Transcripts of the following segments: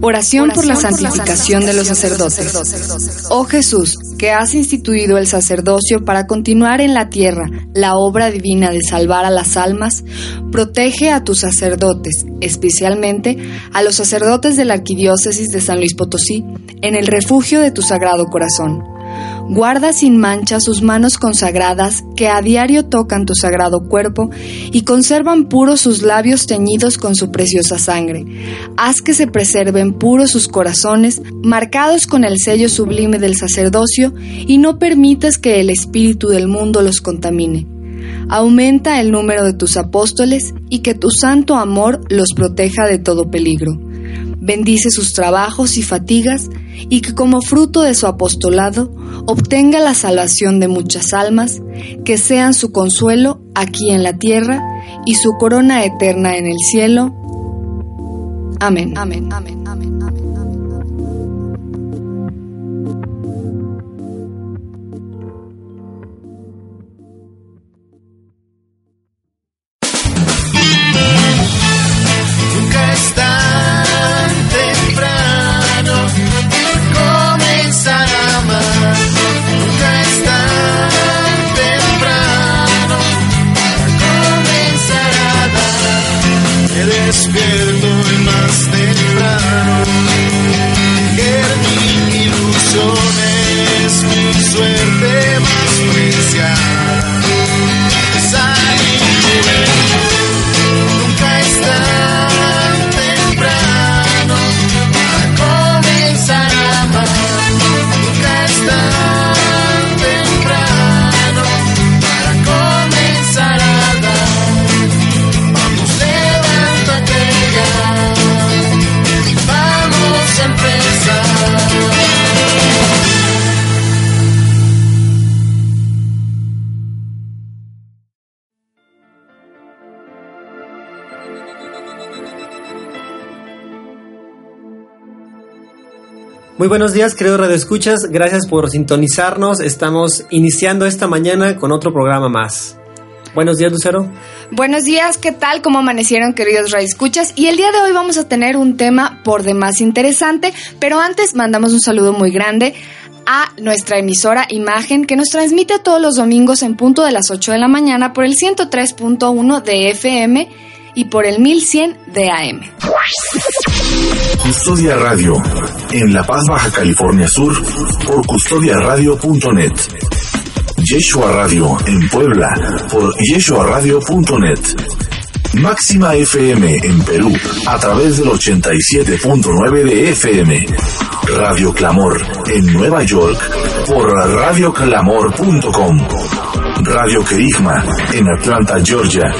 Oración, por, la santificación de los sacerdotes. Oh Jesús, que has instituido el sacerdocio para continuar en la tierra la obra divina de salvar a las almas, protege a tus sacerdotes, especialmente a los sacerdotes de la Arquidiócesis de San Luis Potosí, en el refugio de tu sagrado corazón Guarda sin mancha sus manos consagradas que a diario tocan tu sagrado cuerpo y conservan puros sus labios teñidos con su preciosa sangre. Haz que se preserven puros sus corazones, marcados con el sello sublime del sacerdocio, y no permitas que el espíritu del mundo los contamine. Aumenta el número de tus apóstoles y que tu santo amor los proteja de todo peligro bendice sus trabajos y fatigas, y que como fruto de su apostolado obtenga la salvación de muchas almas, que sean su consuelo aquí en la tierra y su corona eterna en el cielo. Amén. Amén. Amén. Amén. Muy buenos días, queridos radioescuchas. Gracias por sintonizarnos. Estamos iniciando esta mañana con otro programa más. Buenos días, Lucero. Buenos días, ¿qué tal? ¿Cómo amanecieron, queridos radioescuchas? Y el día de hoy vamos a tener un tema por demás interesante, pero antes mandamos un saludo muy grande a nuestra emisora Imagen que nos transmite todos los domingos en punto de las 8 de la mañana por el 103.1 de FM y por el 1100 de AM. Custodia Radio, en La Paz, Baja California Sur, por custodiaradio.net. Yeshua Radio, en Puebla, por yeshuaradio.net. Máxima FM en Perú, a través del 87.9 de FM. Radio Clamor en Nueva York, por radioclamor.com. Radio Querigma en Atlanta, Georgia,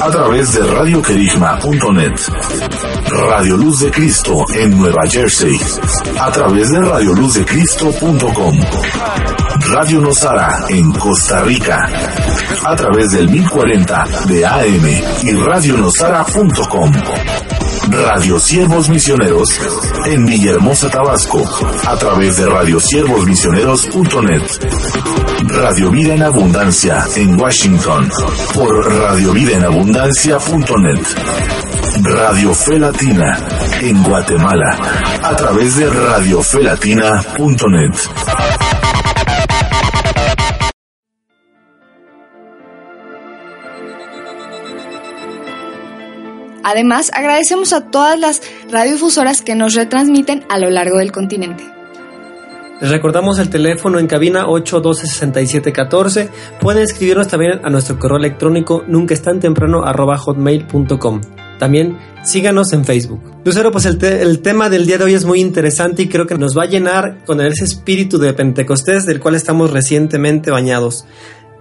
a través de radioquerigma.net. Radio Luz de Cristo en Nueva Jersey, a través de radioluzdecristo.com. Radio Nosara en Costa Rica, a través del 1040 de AM y radionosara.com. Radio Siervos Misioneros en Villahermosa, Tabasco, a través de radiosiervosmisioneros.net. Radio Vida en Abundancia en Washington, por radiovidaenabundancia.net. Radio Fe Latina en Guatemala, a través de radiofelatina.net. Además, agradecemos a todas las radiodifusoras que nos retransmiten a lo largo del continente. Les recordamos el teléfono en cabina 812-6714. Pueden escribirnos también a nuestro correo electrónico nunca es tan temprano hotmail.com. También síganos en Facebook. Lucero, pues el, el, tema del día de hoy es muy interesante y creo que nos va a llenar con ese espíritu de Pentecostés del cual estamos recientemente bañados.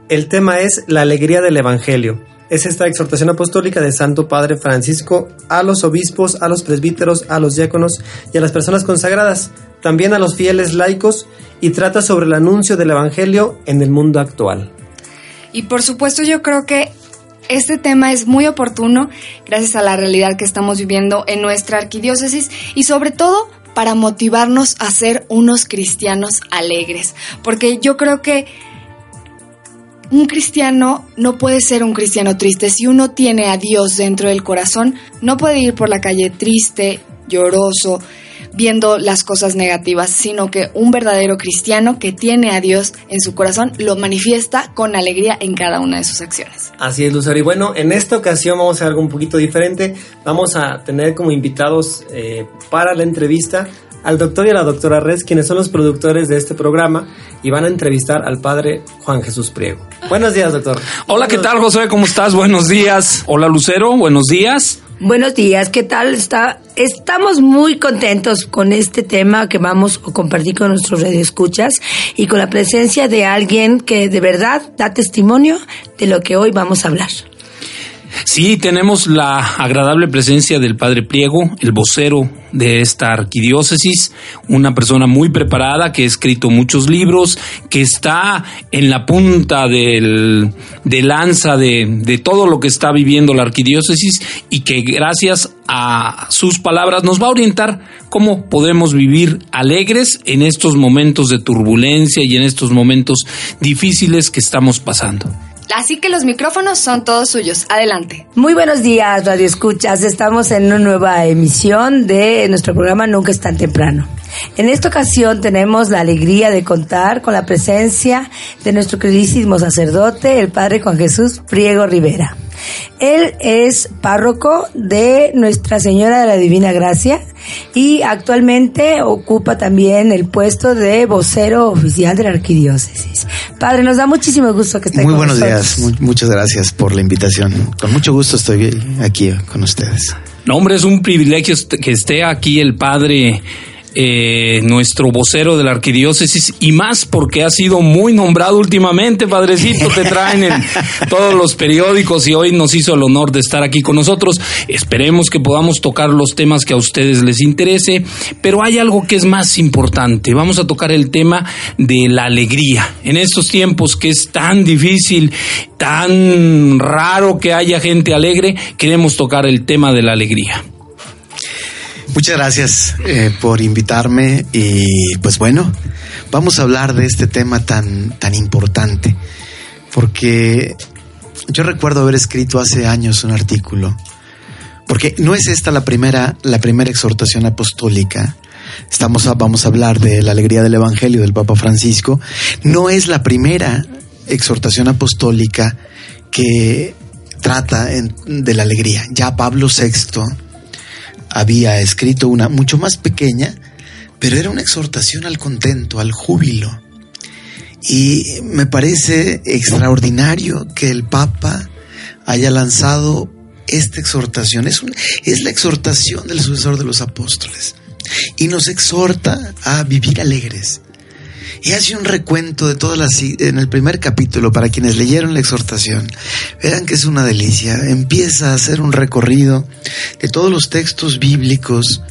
El tema es la alegría del Evangelio es esta exhortación apostólica de Santo Padre Francisco a los obispos, a los presbíteros, a los diáconos y a las personas consagradas, también a los fieles laicos, y trata sobre el anuncio del Evangelio en el mundo actual. Y por supuesto yo creo que este tema es muy oportuno gracias a la realidad que estamos viviendo en nuestra arquidiócesis y sobre todo para motivarnos a ser unos cristianos alegres, porque yo creo que un cristiano no puede ser un cristiano triste. Si uno tiene a Dios dentro del corazón, no puede ir por la calle triste, lloroso, viendo las cosas negativas, sino que un verdadero cristiano que tiene a Dios en su corazón lo manifiesta con alegría en cada una de sus acciones. Así es, Lucero. Y bueno, en esta ocasión vamos a hacer algo un poquito diferente. Vamos a tener como invitados eh, para la entrevista al doctor y a la doctora Res, quienes son los productores de este programa, y van a entrevistar al padre Juan Jesús Priego. Buenos días, doctor. Hola, ¿qué tal, José? ¿Cómo estás? Buenos días. Hola, Lucero. Buenos días. Buenos días, ¿qué tal? Está, estamos muy contentos con este tema que vamos a compartir con nuestros radioescuchas y con la presencia de alguien que de verdad da testimonio de lo que hoy vamos a hablar. Sí, tenemos la agradable presencia del Padre Pliego, el vocero de esta arquidiócesis, una persona muy preparada que ha escrito muchos libros, que está en la punta del, de lanza de, de todo lo que está viviendo la arquidiócesis y que gracias a sus palabras nos va a orientar cómo podemos vivir alegres en estos momentos de turbulencia y en estos momentos difíciles que estamos pasando. Así que los micrófonos son todos suyos. Adelante. Muy buenos días, Radio Escuchas. Estamos en una nueva emisión de nuestro programa Nunca es tan temprano. En esta ocasión tenemos la alegría de contar con la presencia de nuestro queridísimo sacerdote, el Padre Juan Jesús Priego Rivera. Él es párroco de Nuestra Señora de la Divina Gracia y actualmente ocupa también el puesto de vocero oficial de la arquidiócesis. Padre, nos da muchísimo gusto que esté Muy con buenos nosotros. días, Mu- muchas gracias por la invitación. Con mucho gusto estoy aquí con ustedes. No, hombre, es un privilegio que esté aquí el padre, eh, nuestro vocero de la arquidiócesis, y más porque ha sido muy nombrado últimamente, padrecito, te traen en todos los periódicos y hoy nos hizo el honor de estar aquí con nosotros. Esperemos que podamos tocar los temas que a ustedes les interese, pero hay algo que es más importante. Vamos a tocar el tema de la alegría. En estos tiempos que es tan difícil, tan raro que haya gente alegre, queremos tocar el tema de la alegría. Muchas gracias eh, por invitarme y pues bueno, vamos a hablar de este tema tan, tan importante porque yo recuerdo haber escrito hace años un artículo porque no es esta la primera, la primera exhortación apostólica. Estamos a- vamos a hablar de la alegría del Evangelio del Papa Francisco. No es la primera exhortación apostólica que trata en- de la alegría. Ya Pablo VI había escrito una mucho más pequeña, pero era una exhortación al contento, al júbilo. Y me parece extraordinario que el Papa haya lanzado esta exhortación. Es, es la exhortación del sucesor de los apóstoles. Y nos exhorta a vivir alegres. Y hace un recuento de todas las... En el primer capítulo, para quienes leyeron la exhortación, verán que es una delicia. Empieza a hacer un recorrido de todos los textos bíblicos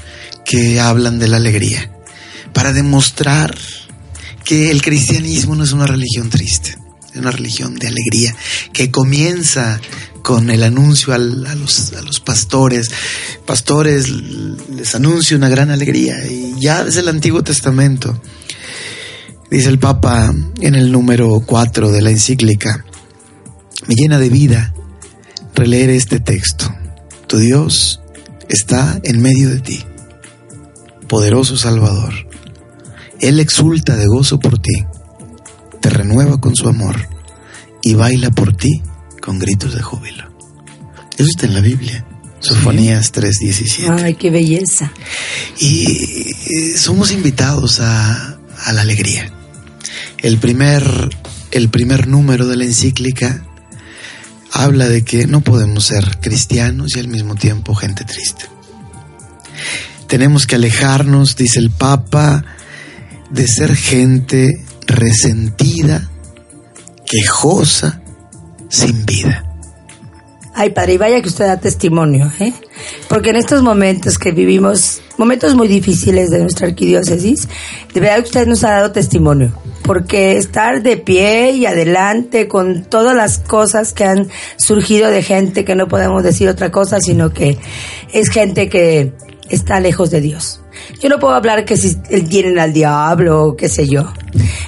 que hablan de la alegría, para demostrar que el cristianismo no es una religión triste, es una religión de alegría, que comienza con el anuncio al- a, los, a los pastores. Pastores, les anuncio una gran alegría. Y ya desde el Antiguo Testamento, dice el Papa en el número 4 de la encíclica, me llena de vida releer este texto. Tu Dios está en medio de ti, poderoso Salvador. Él exulta de gozo por ti, te renueva con su amor y baila por ti con gritos de júbilo. Eso está en la Biblia. Sofonías 3:17. Ay, qué belleza. Y eh, somos invitados a, a la alegría. El primer, el primer número de la encíclica habla de que no podemos ser cristianos y al mismo tiempo gente triste. Tenemos que alejarnos, dice el Papa, de ser gente resentida, quejosa, sin vida. Ay, padre, y vaya que usted da testimonio, ¿eh? Porque en estos momentos que vivimos, momentos muy difíciles de nuestra arquidiócesis, de verdad que usted nos ha dado testimonio. Porque estar de pie y adelante con todas las cosas que han surgido de gente que no podemos decir otra cosa, sino que es gente que está lejos de Dios. Yo no puedo hablar que si tienen al diablo qué sé yo.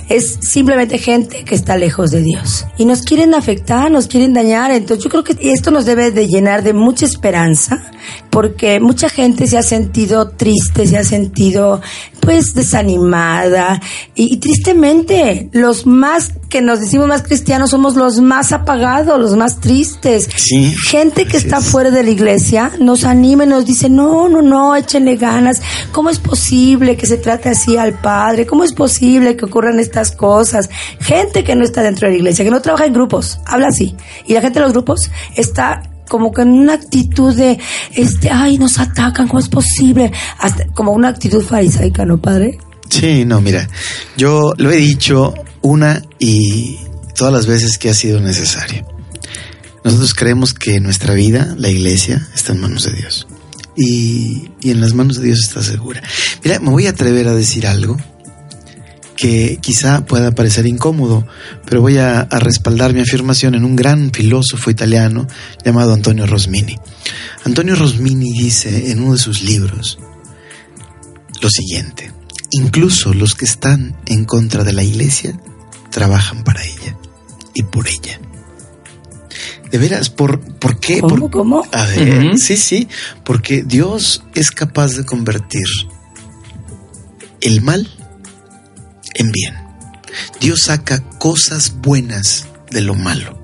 Es simplemente gente que está lejos de Dios. Y nos quieren afectar, nos quieren dañar. Entonces yo creo que esto nos debe de llenar de mucha esperanza porque mucha gente se ha sentido triste, se ha sentido pues desanimada y, y tristemente los más que nos decimos más cristianos somos los más apagados, los más tristes. Sí, gente que está es. fuera de la iglesia nos anima y nos dice, no, no, no, échenle ganas. ¿Cómo es posible que se trate así al Padre? ¿Cómo es posible que ocurran estas cosas? Gente que no está dentro de la iglesia, que no trabaja en grupos, habla así. Y la gente de los grupos está como que en una actitud de, este, ay, nos atacan, ¿cómo es posible? Hasta como una actitud farisaica, ¿no, Padre? Sí, no, mira, yo lo he dicho una y todas las veces que ha sido necesario. Nosotros creemos que nuestra vida, la iglesia, está en manos de Dios. Y, y en las manos de Dios está segura. Mira, me voy a atrever a decir algo que quizá pueda parecer incómodo, pero voy a, a respaldar mi afirmación en un gran filósofo italiano llamado Antonio Rosmini. Antonio Rosmini dice en uno de sus libros lo siguiente, incluso los que están en contra de la iglesia trabajan para ella y por ella. De veras, ¿por, por qué? ¿Cómo, Por- cómo? A ver, sí, sí, porque Dios es capaz de convertir el mal en bien. Dios saca cosas buenas de lo malo.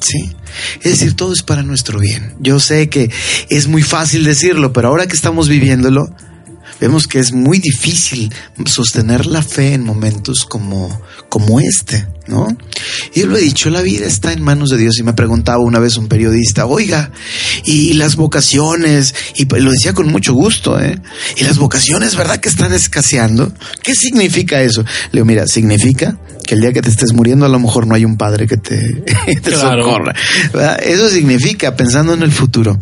¿Sí? Es decir, todo es para nuestro bien. Yo sé que es muy fácil decirlo, pero ahora que estamos viviéndolo, vemos que es muy difícil sostener la fe en momentos como, como este, ¿no? Y yo lo he dicho, la vida está en manos de Dios. Y me preguntaba una vez un periodista, oiga, y las vocaciones, y lo decía con mucho gusto, ¿eh? Y las vocaciones, ¿verdad que están escaseando? ¿Qué significa eso? Le digo, mira, significa que el día que te estés muriendo a lo mejor no hay un padre que te, te Claro. socorra. ¿verdad? Eso significa pensando en el futuro.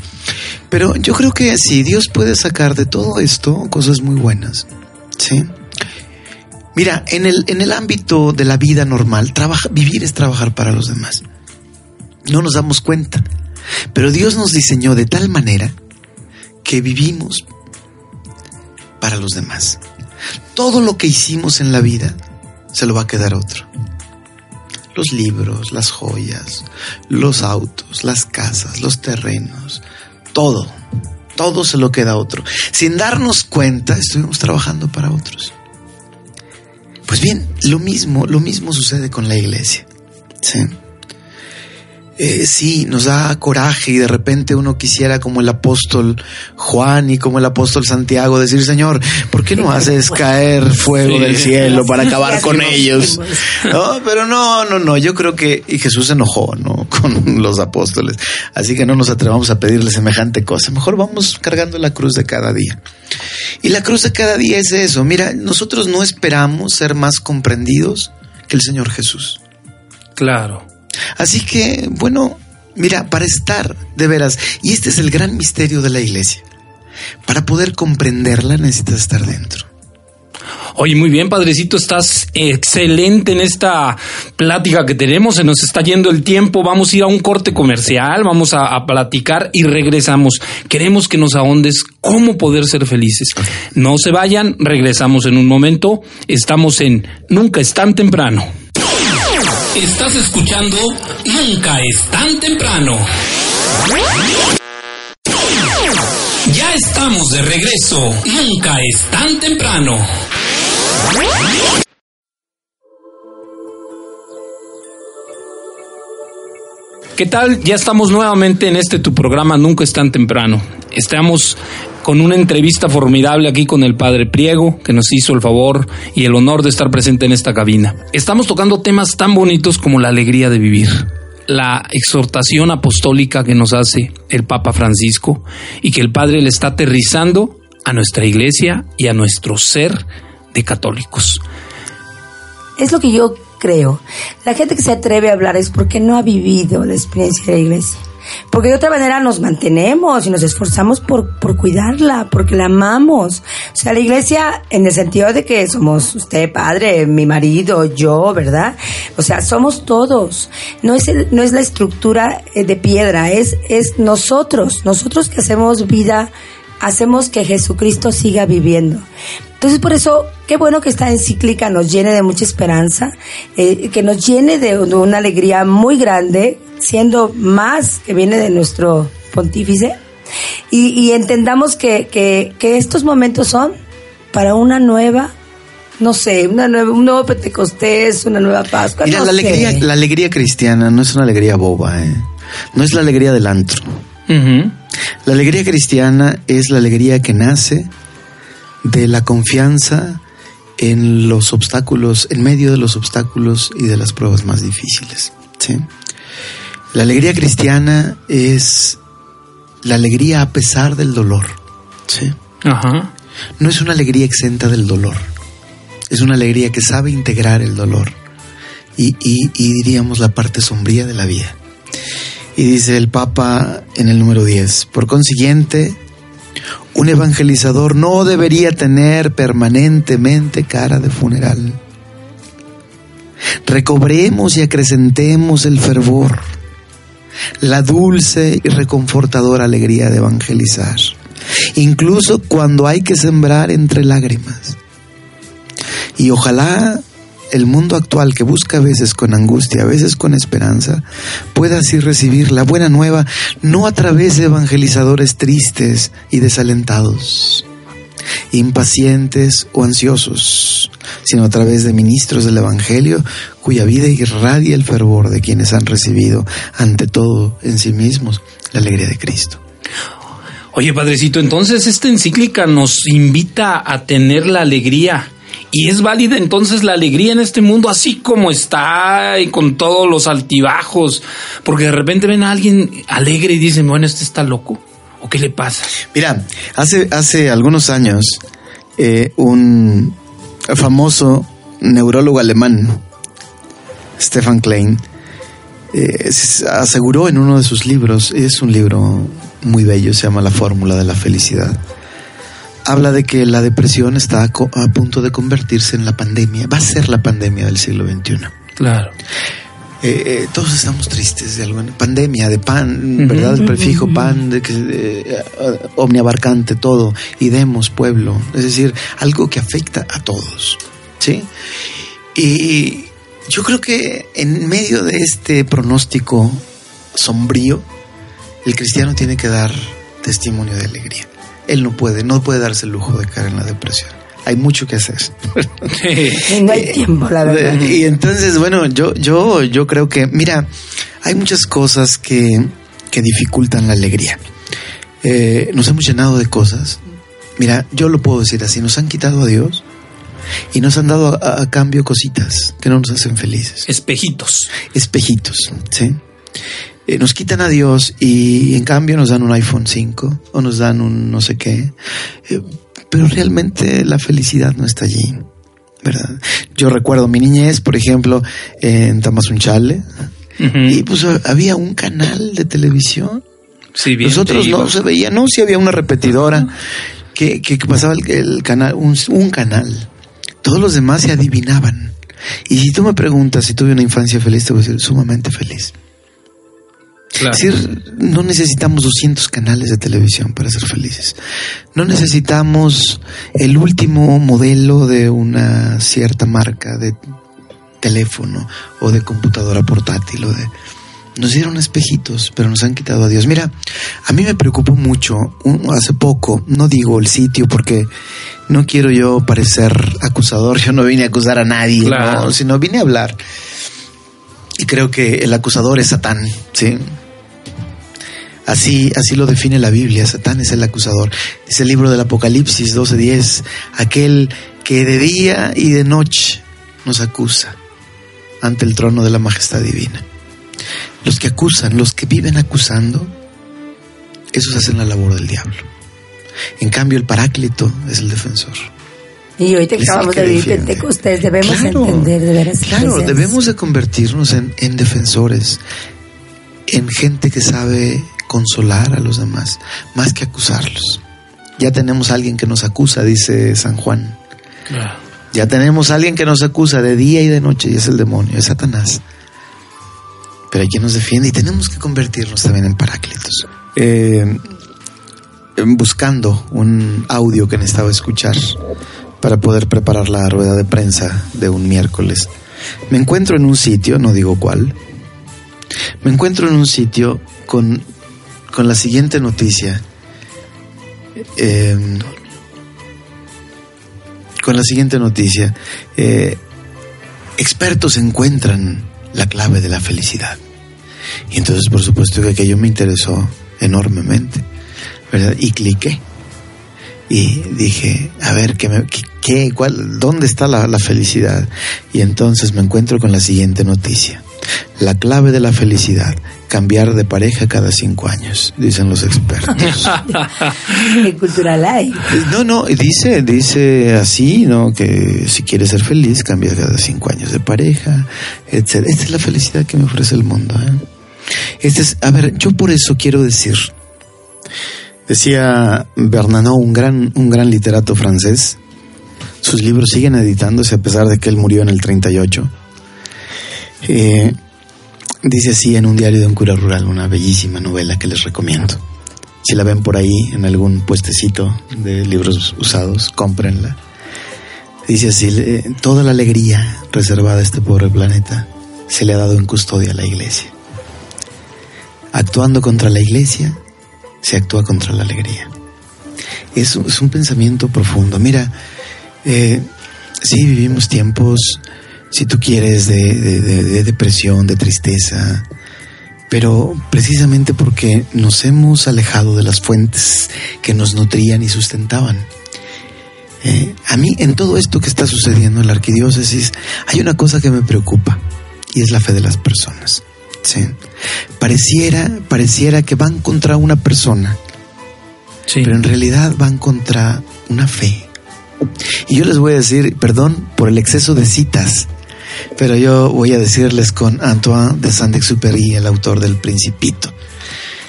Pero yo creo que sí, Dios puede sacar de todo esto cosas muy buenas. ¿Sí? Mira, en el, en el ámbito de la vida normal, trabaja, vivir es trabajar para los demás. No nos damos cuenta. Pero Dios nos diseñó de tal manera que vivimos para los demás. Todo lo que hicimos en la vida se lo va a quedar otro. Los libros, las joyas, los autos, las casas, los terrenos, todo, todo se lo queda a otro. Sin darnos cuenta, estuvimos trabajando para otros. Pues bien, lo mismo, lo mismo sucede con la iglesia. Sí. Eh, sí, nos da coraje y de repente uno quisiera como el apóstol Juan y como el apóstol Santiago decir, Señor, ¿por qué no haces caer fuego Sí. del cielo para acabar con ellos? No, pero no, no, no, yo creo que y Jesús se enojó, ¿no? Con los apóstoles. Así que no nos atrevamos a pedirle semejante cosa. Mejor vamos cargando la cruz de cada día. Y la cruz de cada día es eso. Mira, nosotros no esperamos ser más comprendidos que el Señor Jesús. Claro. Así que, bueno, mira, para estar de veras, y este es el gran misterio de la iglesia, para poder comprenderla necesitas estar dentro. Oye, muy bien, padrecito, estás excelente en esta plática que tenemos. Se nos está yendo el tiempo. Vamos a ir a un corte comercial, vamos a, a platicar y regresamos. Queremos que nos ahondes cómo poder ser felices. No se vayan, regresamos en un momento. Estamos en Nunca es tan temprano. Estás escuchando Nunca es tan temprano. Ya estamos de regreso. Nunca es tan temprano. ¿Qué tal? Ya estamos nuevamente en este tu programa Nunca es tan temprano. Estamos con una entrevista formidable aquí con el padre Priego, que nos hizo el favor y el honor de estar presente en esta cabina. Estamos tocando temas tan bonitos como la alegría de vivir, la exhortación apostólica que nos hace el Papa Francisco y que el Padre le está aterrizando a nuestra iglesia y a nuestro ser de católicos. Es lo que yo creo. La gente que se atreve a hablar es porque no ha vivido la experiencia de la iglesia. Porque de otra manera nos mantenemos y nos esforzamos por, por cuidarla, porque la amamos. O sea, la iglesia en el sentido de que somos usted, padre, mi marido, yo, ¿verdad? O sea, somos todos. No es, el- no es la estructura eh, de piedra, es, es nosotros, nosotros que hacemos vida, hacemos que Jesucristo siga viviendo. Entonces, por eso, qué bueno que esta encíclica nos llene de mucha esperanza, eh, que nos llene de, de una alegría muy grande, siendo más que viene de nuestro pontífice, Y, y entendamos que, que, que estos momentos son para una nueva no sé, una nueva, un nuevo Pentecostés, una nueva Pascua. Mira, no la, sé. alegría, la alegría cristiana no es una alegría boba, ¿eh? no es la alegría del antro. La alegría cristiana es la alegría que nace de la confianza en los obstáculos, en medio de los obstáculos y de las pruebas más difíciles. ¿sí? La alegría cristiana es la alegría a pesar del dolor. ¿sí? Ajá. No es una alegría exenta del dolor. Es una alegría que sabe integrar el dolor y, y- y diríamos la parte sombría de la vida. Y dice el Papa en el número 10, por consiguiente, un evangelizador no debería tener permanentemente cara de funeral. Recobremos y acrecentemos el fervor, la dulce y reconfortadora alegría de evangelizar, incluso cuando hay que sembrar entre lágrimas. Y ojalá el mundo actual que busca a veces con angustia, a veces con esperanza, pueda así recibir la buena nueva no a través de evangelizadores tristes y desalentados, impacientes o ansiosos, sino a través de ministros del Evangelio cuya vida irradia el fervor de quienes han recibido ante todo en sí mismos la alegría de Cristo. Oye, padrecito, entonces esta encíclica nos invita a tener la alegría. Y es válida entonces la alegría en este mundo así como está y con todos los altibajos. Porque de repente ven a alguien alegre y dicen, bueno, este está loco. ¿O qué le pasa? Mira, hace, hace algunos años, eh, un famoso neurólogo alemán, Stefan Klein, eh, aseguró en uno de sus libros, es un libro muy bello, se llama La Fórmula de la Felicidad, habla de que la depresión está a, punto de convertirse en la pandemia, va a ser la pandemia del siglo XXI. Claro. Eh, eh, todos estamos tristes de alguna pandemia, de pan. ¿verdad? El prefijo pan, de que eh, omniabarcante todo, y demos pueblo, es decir, algo que afecta a todos, ¿sí? Y yo creo que en medio de este pronóstico sombrío, el cristiano tiene que dar testimonio de alegría. Él no puede, no puede darse el lujo de caer en la depresión. Hay mucho que hacer. Y no hay tiempo, la verdad. Y entonces, bueno, yo, yo, yo creo que, mira, hay muchas cosas que, que dificultan la alegría. Eh, nos hemos llenado de cosas. Mira, yo lo puedo decir así, nos han quitado a Dios y nos han dado a, a cambio cositas que no nos hacen felices. Espejitos. Espejitos, ¿sí? Eh, nos quitan a Dios y en cambio nos dan un iPhone 5 o nos dan un no sé qué. Eh, pero realmente la felicidad no está allí, ¿verdad? Yo recuerdo mi niñez, por ejemplo, en Tamazunchale, Ujú. y pues había un canal de televisión. Sí, bien Nosotros no se veía, no, sí había una repetidora que, que pasaba el, el canal, un, un canal. Todos los demás se adivinaban. Y si tú me preguntas si tuve una infancia feliz, te voy a decir sumamente feliz. Claro. Es decir, no necesitamos 200 canales de televisión para ser felices. No necesitamos el último modelo de una cierta marca de teléfono o de computadora portátil o de... Nos dieron espejitos, pero nos han quitado a Dios. Mira, a mí me preocupó mucho un- hace poco, no digo el sitio porque no quiero yo parecer acusador, yo no vine a acusar a nadie, Claro. no, sino vine a hablar. Y creo que el acusador es Satán, ¿sí? Así, así lo define la Biblia, Satán es el acusador. Es el libro del Apocalipsis 12:10, aquel que de día y de noche nos acusa ante el trono de la majestad divina. Los que acusan, los que viven acusando, esos hacen la labor del diablo. En cambio, el paráclito es el defensor. Y hoy te acabamos de defiende. Pentecostés, debemos Claro, entender de veras. Claro, debemos de convertirnos en, en defensores, en gente que sabe consolar a los demás, más que acusarlos. Ya tenemos a alguien que nos acusa, dice San Juan. Claro. Ya tenemos a alguien que nos acusa de día y de noche, y es el demonio, es Satanás. Pero hay quien nos defiende y tenemos que convertirnos también en paráclitos. Eh, buscando un audio que necesitaba escuchar para poder preparar la rueda de prensa de un miércoles. Me encuentro en un sitio, no digo cuál, me encuentro en un sitio con, con la siguiente noticia eh, con la siguiente noticia. Eh, expertos encuentran la clave de la felicidad. Y entonces, por supuesto, que aquello me interesó enormemente, ¿verdad? Y cliqué. Y dije, a ver, ¿qué, me- qué- qué- cuál, ¿dónde está la, la felicidad? Y entonces me encuentro con la siguiente noticia. La clave de la felicidad, cambiar de pareja cada cinco años, dicen los expertos. ¿Qué cultural hay? No, no, dice, dice así, ¿no? Que si quieres ser feliz, cambia cada cinco años de pareja, etc. Esta es la felicidad que me ofrece el mundo, ¿eh? Este es, a ver, yo por eso quiero decir, decía Bernanot, un gran, un gran literato francés, sus libros siguen editándose a pesar de que él murió en el 38. Eh, dice así en un diario de un cura rural, una bellísima novela que les recomiendo. Si la ven por ahí en algún puestecito de libros usados, cómprenla. Dice así, toda la alegría reservada a este pobre planeta se le ha dado en custodia a la iglesia. Actuando contra la iglesia, se actúa contra la alegría. Es, es un pensamiento profundo. Mira, eh, sí vivimos tiempos, si tú quieres, de, de- de- de depresión, de tristeza, pero precisamente porque nos hemos alejado de las fuentes que nos nutrían y sustentaban. Eh, a mí, en todo esto que está sucediendo en la arquidiócesis, hay una cosa que me preocupa y es la fe de las personas. Sí. Pareciera, pareciera que van contra una persona, Sí. pero en realidad van contra una fe. Y yo les voy a decir, perdón por el exceso de citas, pero yo voy a decirles con Antoine de Saint-Exupéry, el autor del Principito.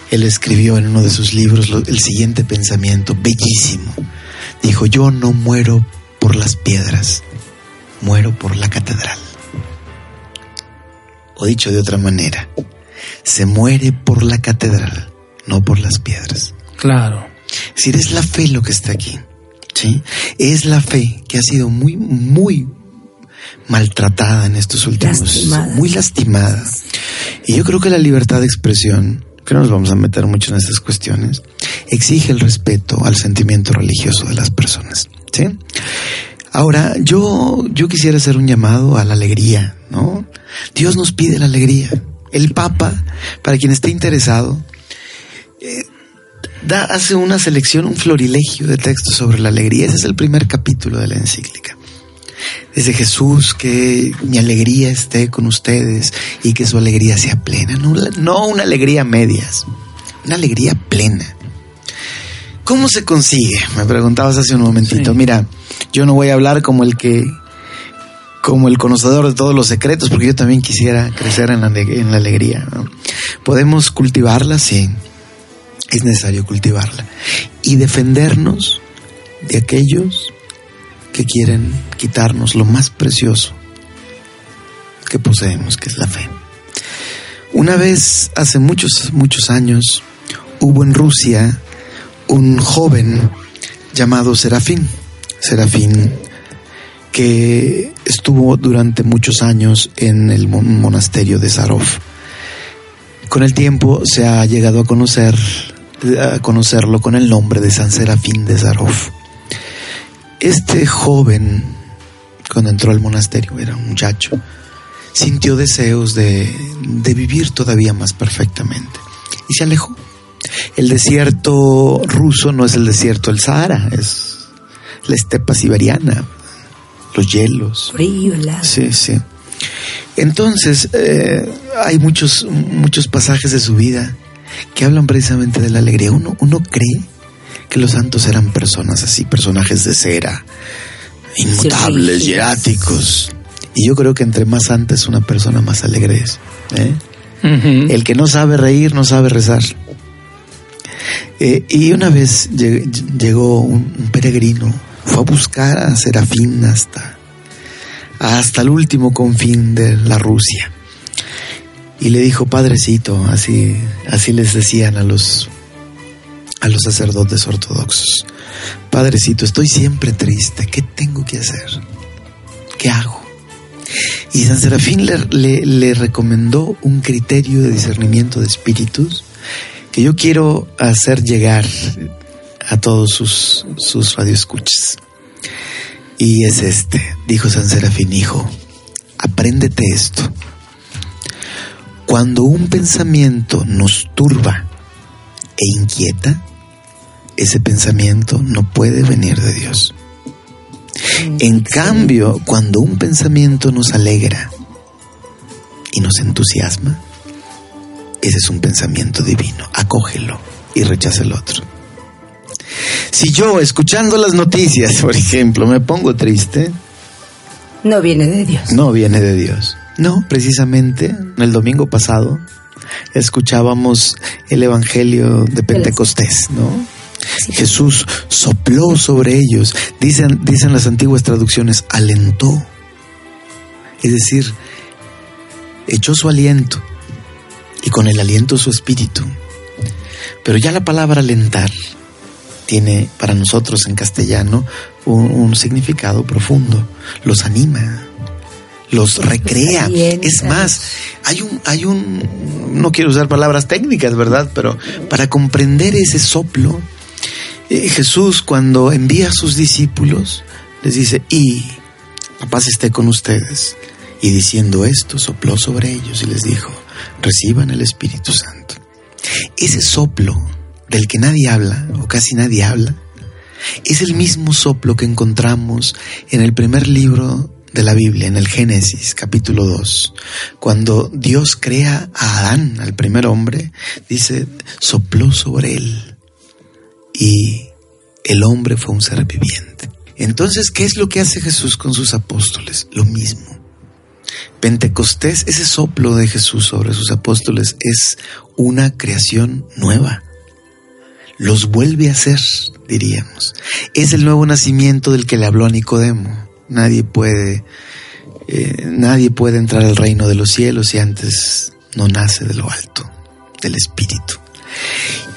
Él escribió en uno de sus libros el siguiente pensamiento, bellísimo. Dijo, yo no muero por las piedras, muero por la catedral. O dicho de otra manera, se muere por la catedral, no por las piedras. Claro. Es decir, es la fe lo que está aquí. ¿sí? Es la fe que ha sido muy, muy maltratada en estos últimos Lastimada. muy lastimada. Y yo creo que la libertad de expresión, que no nos vamos a meter mucho en estas cuestiones, exige el respeto al sentimiento religioso de las personas. ¿sí? Ahora, yo, yo quisiera hacer un llamado a la alegría, ¿no? Dios nos pide la alegría. El Papa, para quien esté interesado, eh, da, hace una selección, un florilegio de textos sobre la alegría. Ese es el primer capítulo de la encíclica. Desde Jesús, que mi alegría esté con ustedes y que su alegría sea plena. No, una alegría a medias, una alegría plena. ¿Cómo se consigue? Me preguntabas hace un momentito. Sí. Mira, yo no voy a hablar como el que, como el conocedor de todos los secretos, porque yo también quisiera crecer en la, ale- en la alegría. ¿no? Podemos cultivarla, sí. Es necesario cultivarla. Y defendernos de aquellos que quieren quitarnos lo más precioso que poseemos, que es la fe. Una vez, hace muchos, muchos años, hubo en Rusia un joven llamado Serafín. Serafín que estuvo durante muchos años en el mon- monasterio de Sarov. Con el tiempo se ha llegado a conocer a conocerlo con el nombre de San Serafín de Sarov. Este joven, cuando entró al monasterio, era un muchacho, sintió deseos de, de vivir todavía más perfectamente y se alejó. El desierto ruso no es el desierto del Sahara, es la estepa siberiana, los hielos. Frío, helado. Sí, sí. Entonces, eh, hay muchos, muchos pasajes de su vida que hablan precisamente de la alegría. Uno, uno cree que los santos eran personas así, personajes de cera, inmutables, hieráticos. Y yo creo que entre más santa es una persona, más alegre es. ¿eh? El que no sabe reír no sabe rezar. Eh, y una vez lleg- llegó un, un peregrino, fue a buscar a Serafín hasta, hasta el último confín de la Rusia. Y le dijo, padrecito, así, así les decían a los, a los sacerdotes ortodoxos, padrecito, estoy siempre triste, ¿qué tengo que hacer? ¿Qué hago? Y San Serafín le, le- recomendó un criterio de discernimiento de espíritus que yo quiero hacer llegar a todos sus, sus radioescuchas. Y es este, dijo San Serafín, hijo, apréndete esto. Cuando un pensamiento nos turba e inquieta, ese pensamiento no puede venir de Dios. En cambio, cuando un pensamiento nos alegra y nos entusiasma, ese es un pensamiento divino. Acógelo y rechaza el otro. Si yo, escuchando las noticias, por ejemplo, me pongo triste, No viene de Dios. no viene de Dios. No, precisamente el domingo pasado escuchábamos el Evangelio de Pentecostés, ¿no? Jesús sopló sobre ellos, dicen, dicen las antiguas traducciones, alentó. Es decir, echó su aliento y con el aliento su espíritu. Pero ya la palabra alentar tiene para nosotros en castellano un, un significado profundo. Los anima, los recrea. Es más, hay un, hay un, no quiero usar palabras técnicas, ¿verdad? Pero para comprender ese soplo, Jesús cuando envía a sus discípulos, les dice, y la paz esté con ustedes. Y diciendo esto, sopló sobre ellos y les dijo, reciban el Espíritu Santo. Ese soplo del que nadie habla, o casi nadie habla, es el mismo soplo que encontramos en el primer libro de la Biblia, en el Génesis, capítulo 2. Cuando Dios crea a Adán, al primer hombre, dice, sopló sobre él y el hombre fue un ser viviente. Entonces, ¿qué es lo que hace Jesús con sus apóstoles? Lo mismo. Pentecostés, ese soplo de Jesús sobre sus apóstoles es una creación nueva. Los vuelve a hacer, diríamos. Es el nuevo nacimiento del que le habló a Nicodemo. Nadie puede, eh, nadie puede entrar al reino de los cielos si antes no nace de lo alto, del Espíritu.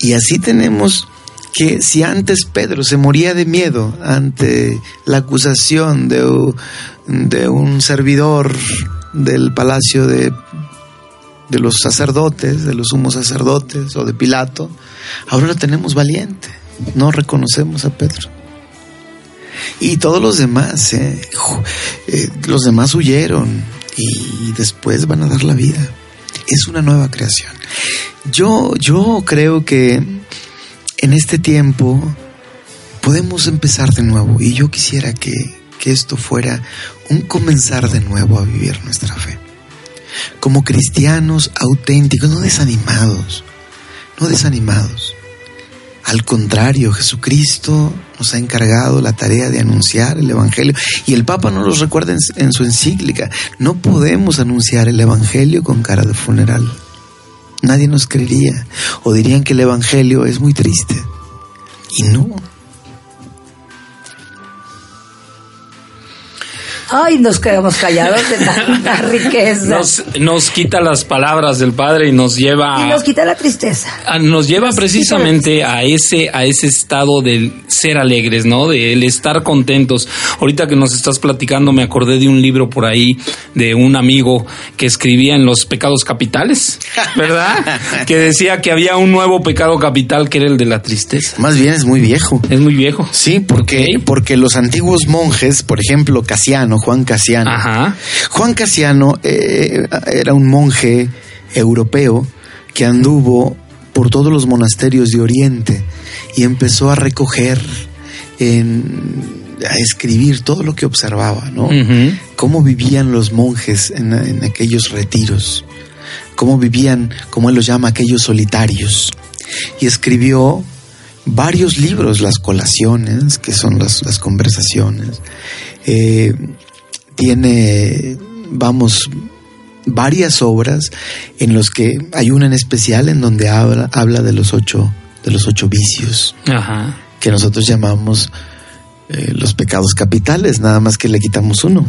Y así tenemos que si antes Pedro se moría de miedo ante la acusación de, de un servidor del palacio de, de los sacerdotes, de los sumos sacerdotes o de Pilato, ahora lo tenemos valiente, no reconocemos a Pedro. Y todos los demás, eh, eh, los demás huyeron y después van a dar la vida. Es una nueva creación. Yo, yo creo que en este tiempo podemos empezar de nuevo y yo quisiera que, que esto fuera un comenzar de nuevo a vivir nuestra fe. Como cristianos auténticos, no desanimados, no desanimados. Al contrario, Jesucristo nos ha encargado la tarea de anunciar el Evangelio y el Papa nos lo recuerda en, en su encíclica. No podemos anunciar el Evangelio con cara de funeral. Nadie nos creería o dirían que el Evangelio es muy triste. Y no. Ay, nos quedamos callados de tanta riqueza. Nos, nos quita las palabras del Padre y nos lleva y nos quita la tristeza. a- nos lleva precisamente a ese a ese estado del ser alegres, ¿no? De el estar contentos. Ahorita que nos estás platicando me acordé de un libro por ahí de un amigo que escribía en los pecados capitales, ¿verdad? que decía que había un nuevo pecado capital que era el de la tristeza. Más bien es muy viejo. Es muy viejo. Sí, porque, porque los antiguos monjes, por ejemplo, Casiano, Juan Casiano. Ajá. Juan Casiano eh, era un monje europeo que anduvo por todos los monasterios de Oriente y empezó a recoger, en- a escribir todo lo que observaba, ¿no? Cómo vivían los monjes en, en aquellos retiros, cómo vivían, como él los llama, aquellos solitarios. Y escribió varios libros, las colaciones, que son las, las conversaciones. Eh, tiene, vamos, varias obras en los que hay una en especial en donde habla, habla de los ocho, de los ocho vicios Ajá. que nosotros llamamos eh, los pecados capitales, nada más que le quitamos uno,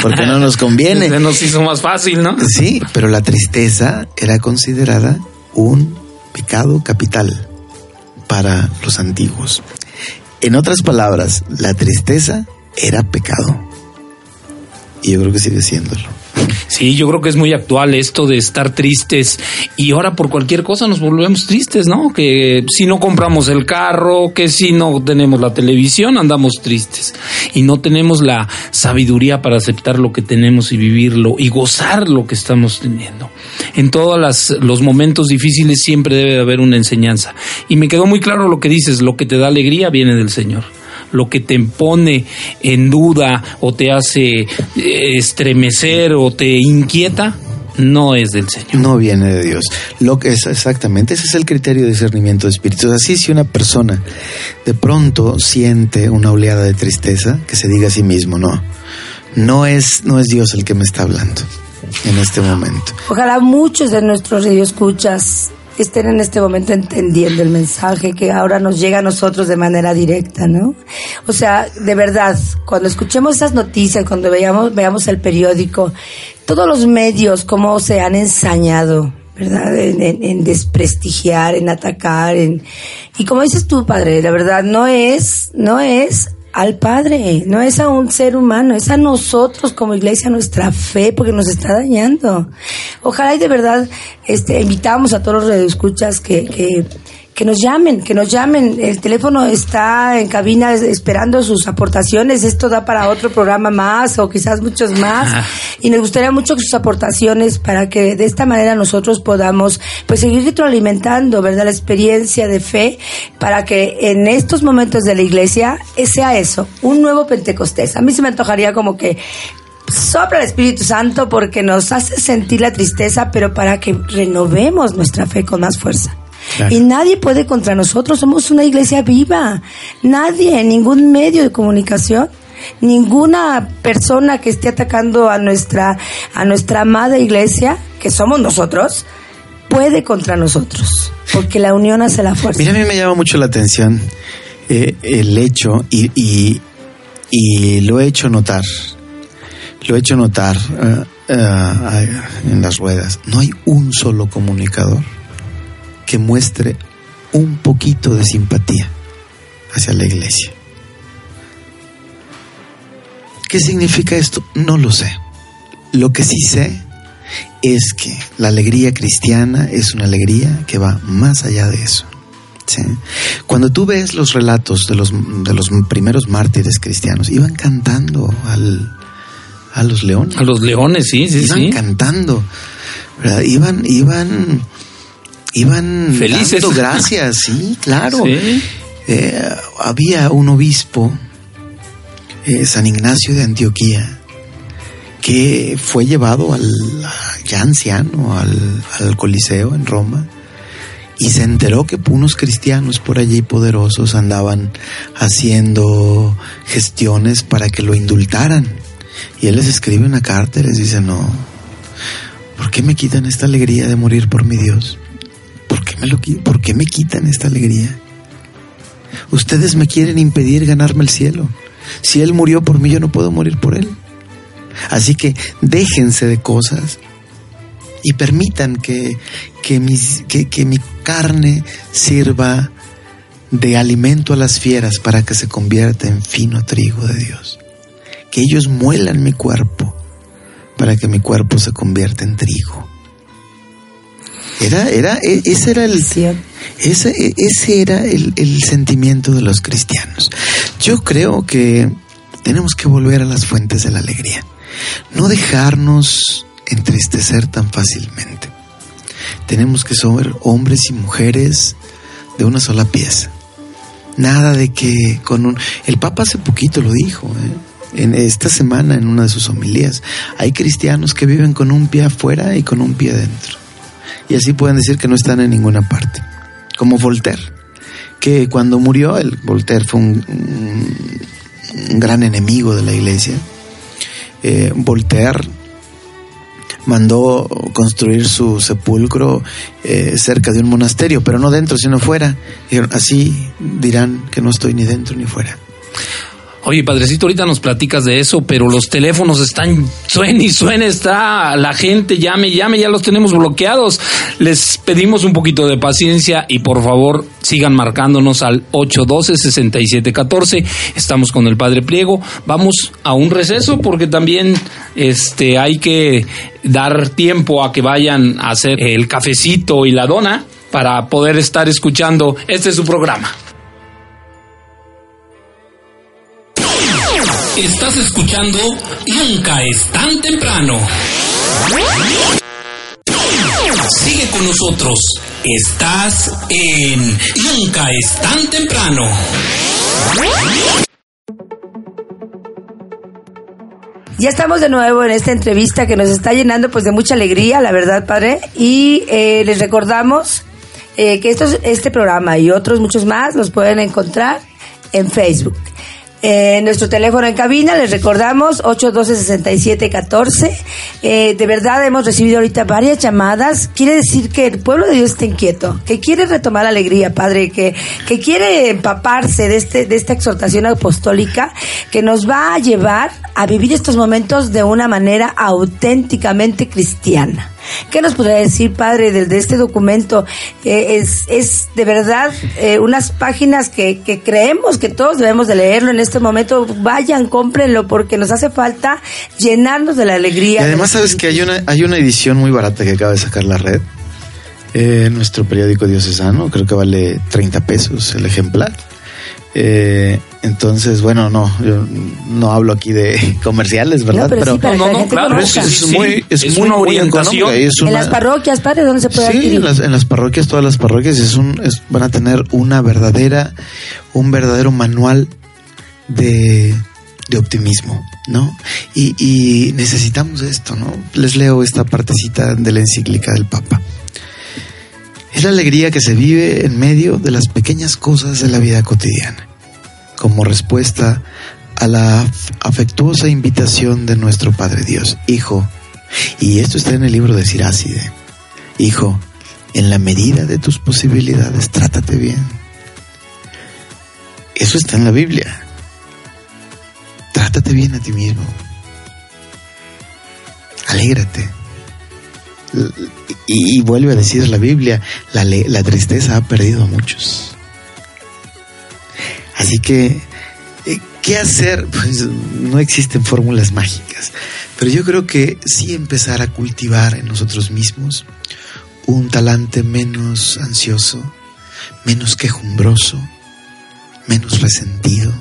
porque no nos Se conviene. nos hizo más fácil, ¿no? Sí, pero la tristeza era considerada un pecado capital para los antiguos. En otras palabras, la tristeza era pecado. Y yo creo que sigue siéndolo. Sí, yo creo que es muy actual esto de estar tristes y ahora por cualquier cosa nos volvemos tristes, ¿no? Que si no compramos el carro, que si no tenemos la televisión, andamos tristes y no tenemos la sabiduría para aceptar lo que tenemos y vivirlo y gozar lo que estamos teniendo. En todos los momentos difíciles siempre debe de haber una enseñanza. Y me quedó muy claro lo que dices, lo que te da alegría viene del Señor lo que te pone en duda o te hace eh, estremecer o te inquieta, no es del Señor. No viene de Dios. Lo que es exactamente, ese es el criterio de discernimiento de espíritus. Así si una persona de pronto siente una oleada de tristeza, que se diga a sí mismo, no, no es, no es Dios el que me está hablando en este momento. Ojalá muchos de nuestros radioescuchas estén en este momento entendiendo el mensaje que ahora nos llega a nosotros de manera directa, ¿no? O sea, de verdad, cuando escuchemos esas noticias, cuando veamos, veamos el periódico, todos los medios, cómo se han ensañado, ¿verdad? En, en, desprestigiar, en atacar, en, y como dices tú, padre, la verdad no es, no es al Padre, no es a un ser humano, es a nosotros como iglesia, nuestra fe, porque nos está dañando. Ojalá y de verdad este, invitamos a todos los radioescuchas que, que que nos llamen, que nos llamen. El teléfono está en cabina esperando sus aportaciones. Esto da para otro programa más o quizás muchos más. Y nos gustaría mucho sus aportaciones para que de esta manera nosotros podamos pues seguir retroalimentando, ¿verdad? La experiencia de fe para que en estos momentos de la iglesia sea eso, un nuevo Pentecostés. A mí se me antojaría como que sopla el Espíritu Santo porque nos hace sentir la tristeza, pero para que renovemos nuestra fe con más fuerza. Y nadie puede contra nosotros, somos una iglesia viva. Nadie, ningún medio de comunicación, ninguna persona que esté atacando a nuestra, a nuestra amada iglesia, que somos nosotros, puede contra nosotros. Porque la unión hace la fuerza. Mira, a mí me llama mucho la atención eh, el hecho y, y, y, lo he hecho notar. Lo he hecho notar uh, uh, en las ruedas. No hay un solo comunicador que muestre un poquito de simpatía hacia la iglesia. ¿Qué significa esto? No lo sé. Lo que sí sé es que la alegría cristiana es una alegría que va más allá de eso. Cuando tú ves los relatos de los, de los primeros mártires cristianos, iban cantando al, a los leones. A los leones, sí, sí, iban cantando. Iban, iban iban felices. Dando gracias, sí, claro. Eh, había un obispo, eh, San Ignacio de Antioquía, que fue llevado al ya anciano al, al Coliseo en Roma y se enteró que unos cristianos por allí poderosos andaban haciendo gestiones para que lo indultaran. Y él les escribe una carta y les dice, no, ¿por qué me quitan esta alegría de morir por mi Dios? ¿Por qué me quitan esta alegría? Ustedes me quieren impedir ganarme el cielo. Si Él murió por mí, yo no puedo morir por Él. Así que déjense de cosas y permitan que, que, que, mi carne sirva de alimento a las fieras para que se convierta en fino trigo de Dios. Que ellos muelan mi cuerpo para que mi cuerpo se convierta en trigo. Era, era, e, ese era el, ese, e, ese era el, el sentimiento de los cristianos. Yo creo que tenemos que volver a las fuentes de la alegría. No dejarnos entristecer tan fácilmente. Tenemos que ser hombres y mujeres de una sola pieza. Nada de que con un... El Papa hace poquito lo dijo, ¿eh? en esta semana en una de sus homilías. Hay cristianos que viven con un pie afuera y con un pie adentro y así pueden decir que no están en ninguna parte. Como Voltaire, que cuando murió, el Voltaire fue un, gran enemigo de la iglesia. Eh, Voltaire mandó construir su sepulcro eh, cerca de un monasterio, pero no dentro, sino fuera. Así dirán que no estoy ni dentro ni fuera. Oye, padrecito, ahorita nos platicas de eso, pero los teléfonos están suena y suena, está la gente, llame, llame, ya los tenemos bloqueados. Les pedimos un poquito de paciencia y por favor sigan marcándonos al 812-6714. Estamos con el Padre Pliego. Vamos a un receso porque también este, hay que dar tiempo a que vayan a hacer el cafecito y la dona para poder estar escuchando este su programa. Estás escuchando Nunca es tan temprano. Sigue con nosotros. Estás en Nunca es tan temprano. Ya estamos de nuevo en esta entrevista que nos está llenando pues de mucha alegría, la verdad, padre. Y eh, les recordamos eh, que este programa y otros muchos más los pueden encontrar en Facebook. Eh, nuestro teléfono en cabina, les recordamos, 812-6714. Eh, de verdad hemos recibido ahorita varias llamadas. Quiere decir que el pueblo de Dios está inquieto, que quiere retomar la alegría, Padre, que, que quiere empaparse de, este, de esta exhortación apostólica que nos va a llevar a vivir estos momentos de una manera auténticamente cristiana. ¿Qué nos podría decir, padre, de, este documento? Eh, es, es de verdad eh, unas páginas que, que, creemos que todos debemos de leerlo en este momento. Vayan, cómprenlo, porque nos hace falta llenarnos de la alegría. Y además, sabes que hay una, hay una edición muy barata que acaba de sacar la red. Eh, nuestro periódico diocesano, creo que vale 30 pesos el ejemplar. Eh, entonces, bueno, no, yo no hablo aquí de comerciales, ¿verdad? pero, pero, no, no, claro, es, es, muy, es, es muy, una orientación. Muy en las parroquias, padre, ¿dónde se puede sí, adquirir? En las, en las parroquias, todas las parroquias, es un, es, van a tener una verdadera, un verdadero manual de, de optimismo, ¿no? Y, y necesitamos esto, ¿no? Les leo esta partecita de la encíclica del Papa. Es la alegría que se vive en medio de las pequeñas cosas de la vida cotidiana, como respuesta a la afectuosa invitación de nuestro Padre Dios. Hijo, y esto está en el libro de Siráside, hijo, en la medida de tus posibilidades, trátate bien. Eso está en la Biblia. Trátate bien a ti mismo. Alégrate. Y, vuelve a decir la Biblia, la, la, tristeza ha perdido a muchos. Así que, ¿qué hacer? Pues no existen fórmulas mágicas, pero yo creo que sí empezar a cultivar en nosotros mismos un talante menos ansioso, menos quejumbroso, menos resentido,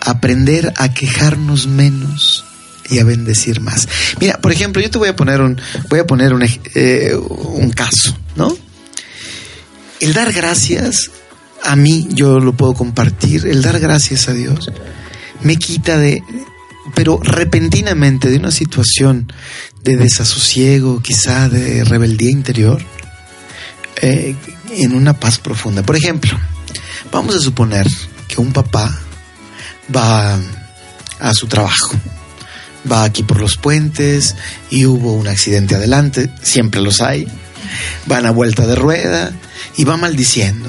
aprender a quejarnos menos y a bendecir más. Mira, por ejemplo, yo te voy a poner un, voy a poner un, eh, un caso, ¿no? El dar gracias, a mí yo lo puedo compartir, el dar gracias a Dios me quita de, pero repentinamente de una situación de desasosiego, quizá de rebeldía interior, eh, en una paz profunda. Por ejemplo, vamos a suponer que un papá va a su trabajo va aquí por los puentes y hubo un accidente adelante, siempre los hay, van a vuelta de rueda y va maldiciendo,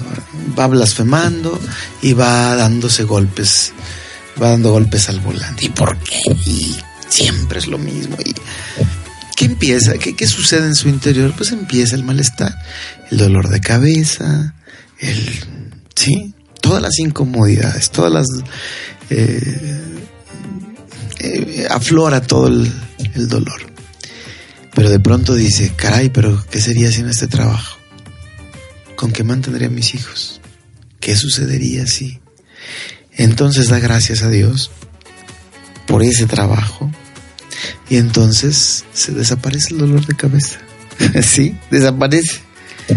va blasfemando y va dándose golpes, va dando golpes al volante. ¿Y por qué? Y siempre es lo mismo. ¿Y ¿Qué empieza? ¿Qué, ¿Qué sucede en su interior? Pues empieza el malestar, el dolor de cabeza, el... ¿Sí? Todas las incomodidades, todas las... Eh, eh, aflora todo el, el, dolor. Pero de pronto dice, caray, pero ¿qué sería sin este trabajo? ¿Con qué mantendría a mis hijos? ¿Qué sucedería si? Entonces da gracias a Dios por ese trabajo y entonces se desaparece el dolor de cabeza. sí, desaparece.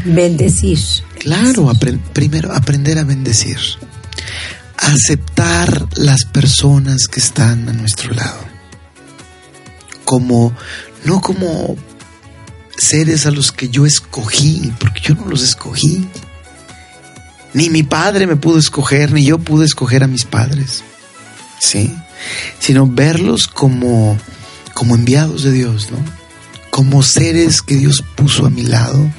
Bendecir. Claro, primero aprender a bendecir aceptar las personas que están a nuestro lado. Como, no como seres a los que yo escogí, porque yo no los escogí. Ni mi padre me pudo escoger, ni yo pude escoger a mis padres. ¿Sí? Sino verlos como, como enviados de Dios, ¿no? Como seres que Dios puso a mi lado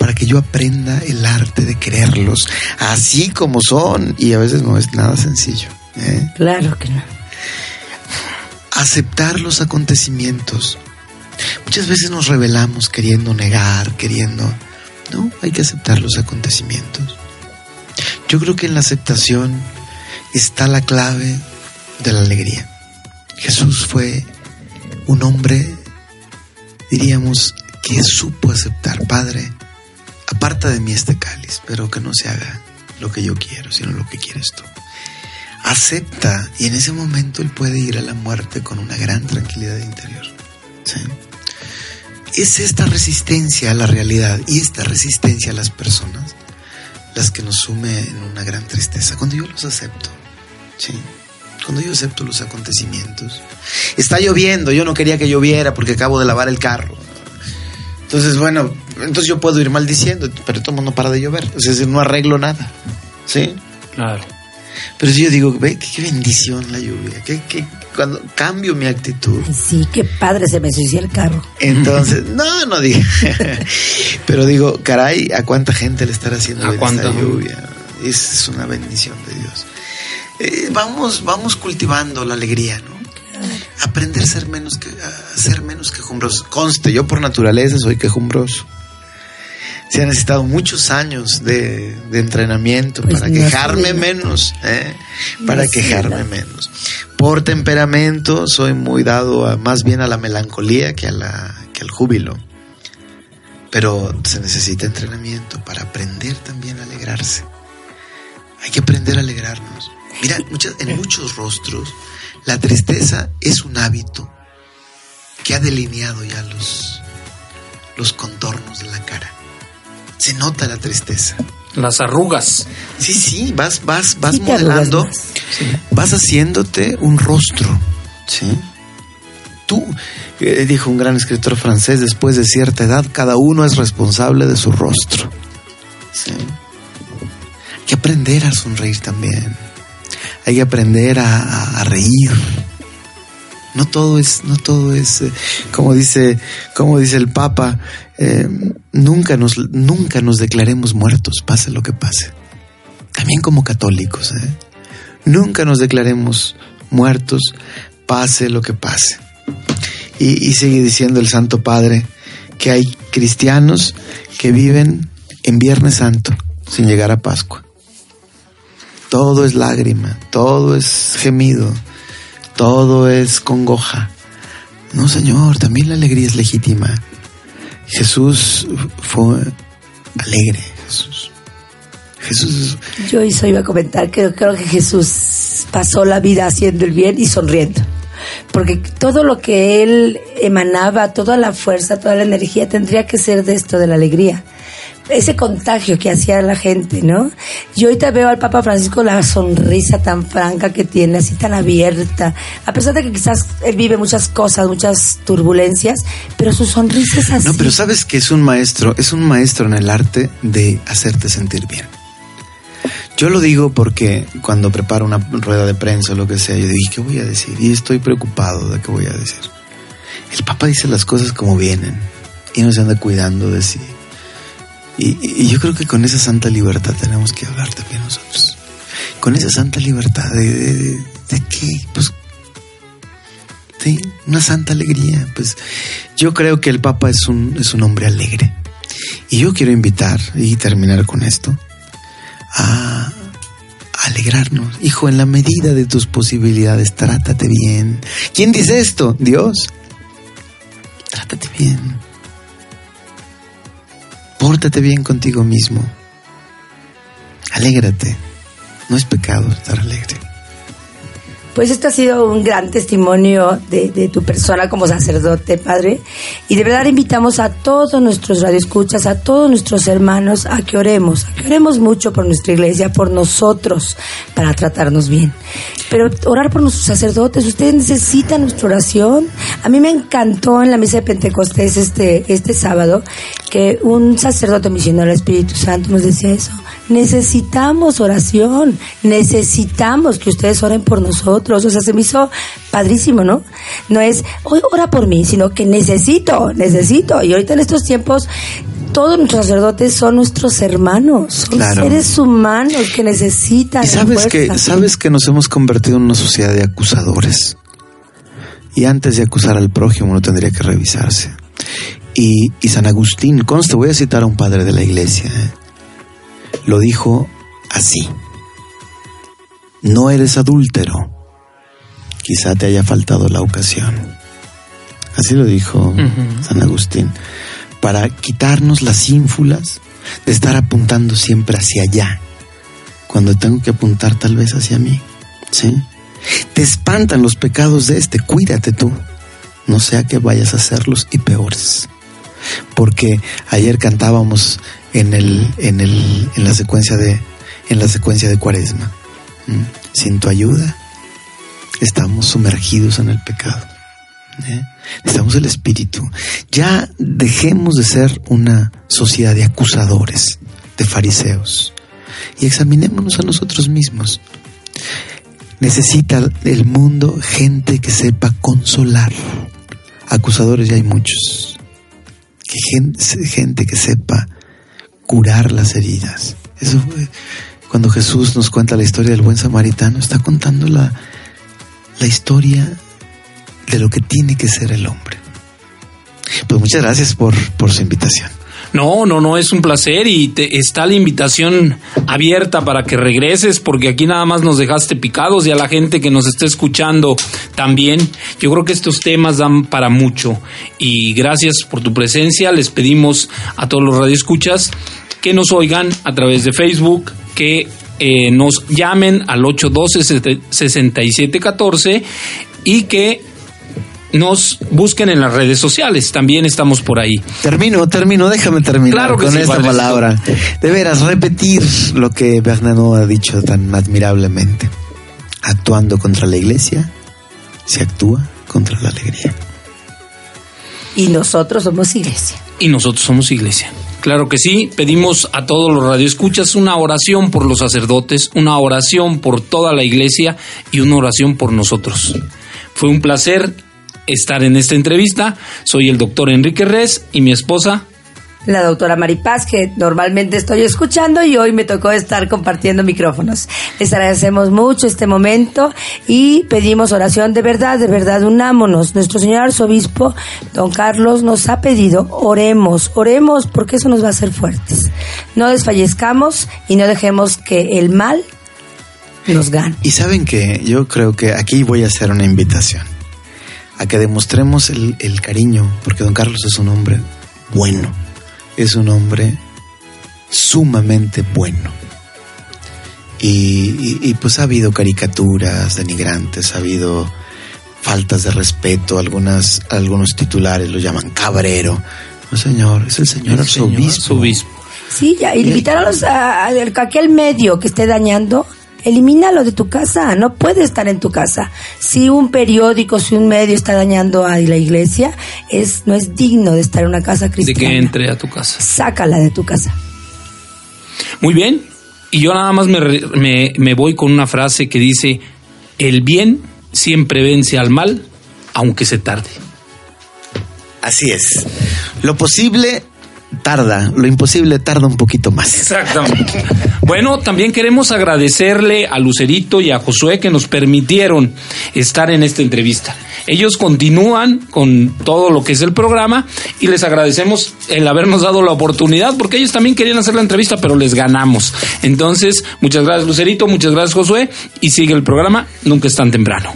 para que yo aprenda el arte de quererlos así como son y a veces no es nada sencillo. ¿eh? Claro que no. Aceptar los acontecimientos. Muchas veces nos rebelamos queriendo negar, queriendo... No, hay que aceptar los acontecimientos. Yo creo que en la aceptación está la clave de la alegría. Jesús fue un hombre, diríamos, que supo aceptar, Padre, aparta de mí este cáliz, pero que no se haga lo que yo quiero, sino lo que quieres tú. Acepta y en ese momento él puede ir a la muerte con una gran tranquilidad interior. Es esta resistencia a la realidad y esta resistencia a las personas las que nos sume en una gran tristeza. Cuando yo los acepto, cuando yo acepto los acontecimientos. Está lloviendo, yo no quería que lloviera porque acabo de lavar el carro. Entonces, bueno, entonces yo puedo ir maldiciendo, pero todo no para de llover. Es decir, no arreglo nada. ¿Sí? Claro. Pero si yo digo, ve, qué bendición la lluvia, que, que cuando cambio mi actitud. Sí, qué padre se me sucia el carro. Entonces, no, no digo. Pero digo, caray, ¿a cuánta gente le estará haciendo ¿A esta lluvia? Es, es una bendición de Dios. Eh, vamos, vamos cultivando la alegría, ¿no? Aprender a ser menos que, a ser menos quejumbroso. Conste, yo por naturaleza soy quejumbroso. Se han necesitado muchos años de, de entrenamiento Pues para quejarme menos, ¿eh? para No quejarme ¿no? menos. Por temperamento soy muy dado a, más bien a la melancolía que, a la, que al júbilo. Pero se necesita entrenamiento para aprender también a alegrarse. Hay que aprender a alegrarnos. Mira, muchas, en muchos rostros la tristeza es un hábito que ha delineado ya los, los contornos de la cara. Se nota la tristeza. Las arrugas. Sí, sí, vas, vas, vas Sí modelando, vas haciéndote un rostro, ¿sí? Tú, eh, dijo un gran escritor francés, después de cierta edad, cada uno es responsable de su rostro. ¿sí? Hay que aprender a sonreír también. Hay que aprender a, reír. No todo es, no todo es, eh, como dice, como dice el Papa, eh, nunca nos, nunca nos declaremos muertos, pase lo que pase. También como católicos, ¿eh? nunca nos declaremos muertos, pase lo que pase. Y, y sigue diciendo el Santo Padre que hay cristianos que viven en Viernes Santo sin llegar a Pascua. Todo es lágrima, todo es gemido, todo es congoja. No, Señor, también la alegría es legítima. Jesús fue alegre, Jesús. Jesús Yo eso iba a comentar que creo que Jesús pasó la vida haciendo el bien y sonriendo. Porque todo lo que él emanaba, toda la fuerza, toda la energía tendría que ser de esto, de la alegría. Ese contagio que hacía la gente, ¿no? Yo ahorita veo al Papa Francisco la sonrisa tan franca que tiene, así tan abierta. A pesar de que quizás él vive muchas cosas, muchas turbulencias, pero su sonrisa es así. No, pero sabes que es un maestro, es un maestro en el arte de hacerte sentir bien. Yo lo digo porque cuando preparo una rueda de prensa o lo que sea, yo digo, ¿qué voy a decir? Y estoy preocupado de qué voy a decir. El Papa dice las cosas como vienen y no se anda cuidando de sí. Y, yo creo que con esa santa libertad tenemos que hablar también nosotros. Con esa santa libertad de, de, de, de qué, pues Sí, una santa alegría. Pues yo creo que el Papa es un, es un hombre alegre. Y yo quiero invitar y terminar con esto a alegrarnos. Hijo, en la medida de tus posibilidades, trátate bien. ¿Quién dice esto? Dios. Trátate bien. Pórtate bien contigo mismo. Alégrate. No es pecado estar alegre. Pues esto ha sido un gran testimonio de, de tu persona como sacerdote, Padre. Y de verdad invitamos a todos nuestros radioescuchas, a todos nuestros hermanos, a que oremos, a que oremos mucho por nuestra iglesia, por nosotros, para tratarnos bien. Pero orar por nuestros sacerdotes, ustedes necesitan nuestra oración. A mí me encantó en la misa de Pentecostés este, este sábado que un sacerdote misionero del Espíritu Santo nos decía eso. Necesitamos oración, necesitamos que ustedes oren por nosotros. O sea, se me hizo padrísimo, ¿no? No es, hoy ora por mí, sino que necesito, necesito. Y ahorita en estos tiempos todos nuestros sacerdotes son nuestros hermanos, son Claro. seres humanos que necesitan Y sabes que, sabes que nos hemos convertido en una sociedad de acusadores. Y antes de acusar al prójimo uno tendría que revisarse. Y, y San Agustín, conste, voy a citar a un padre de la iglesia, ¿eh? lo dijo así. No eres adúltero. Quizá te haya faltado la ocasión. Así lo dijo San Agustín. Para quitarnos las ínfulas de estar apuntando siempre hacia allá cuando tengo que apuntar tal vez hacia mí. ¿Sí? Te espantan los pecados de este, cuídate tú. No sea que vayas a hacerlos y peores. Porque ayer cantábamos en el, en el, en la secuencia de, en la secuencia de Cuaresma. ¿Mm? Sin tu ayuda, estamos sumergidos en el pecado. ¿eh? Necesitamos el espíritu. Ya dejemos de ser una sociedad de acusadores, de fariseos y examinémonos a nosotros mismos. Necesita el mundo gente que sepa consolar. Acusadores ya hay muchos. Que gente, que sepa curar las heridas. Eso fue cuando Jesús nos cuenta la historia del buen samaritano, está contando la, la historia de lo que tiene que ser el hombre. Pues muchas gracias por, por su invitación. No, no, no, es un placer y te, está la invitación abierta para que regreses porque aquí nada más nos dejaste picados y a la gente que nos está escuchando también. Yo creo que estos temas dan para mucho y gracias por tu presencia. Les pedimos a todos los radioescuchas que nos oigan a través de Facebook, que eh, nos llamen al 812-6714 y que nos busquen en las redes sociales. También estamos por ahí. Termino, termino, déjame terminar Claro que con sí, esta palabra. De veras, repetir lo que Bernardo ha dicho tan admirablemente. Actuando contra la iglesia, se actúa contra la alegría. Y nosotros somos iglesia. y nosotros somos iglesia. Claro que sí, pedimos a todos los radioescuchas una oración por los sacerdotes, una oración por toda la iglesia y una oración por nosotros. Fue un placer estar en esta entrevista. Soy el doctor Enrique Res y mi esposa. La doctora Maripaz, que normalmente estoy escuchando y hoy me tocó estar compartiendo micrófonos. Les agradecemos mucho este momento y pedimos oración de verdad, de verdad, unámonos. Nuestro señor arzobispo, don Carlos, nos ha pedido, oremos, oremos porque eso nos va a hacer fuertes. No desfallezcamos y no dejemos que el mal nos gane. Y saben que yo creo que aquí voy a hacer una invitación a que demostremos el, el cariño, porque don Carlos es un hombre bueno, es un hombre sumamente bueno. Y, y- y, pues ha habido caricaturas denigrantes, ha habido faltas de respeto, algunas, algunos titulares lo llaman cabrero. No, señor, es el señor El señor arzobispo. Sí, ya, y invitar a, los, a aquel medio que esté dañando, elimínalo de tu casa, no puede estar en tu casa. Si un periódico, si un medio está dañando a la iglesia, es no es digno de estar en una casa De cristiana. que entre a tu casa. Sácala de tu casa. Muy bien. Y yo nada más me, re- me, me voy con una frase que dice, el bien siempre vence al mal, aunque se tarde. Así es. Lo posible tarda, lo imposible tarda un poquito más. Exactamente. Bueno, también queremos agradecerle a Lucerito y a Josué que nos permitieron estar en esta entrevista. Ellos continúan con todo lo que es el programa y les agradecemos el habernos dado la oportunidad porque ellos también querían hacer la entrevista, pero les ganamos. Entonces, muchas gracias Lucerito, muchas gracias Josué y sigue el programa, nunca es tan temprano.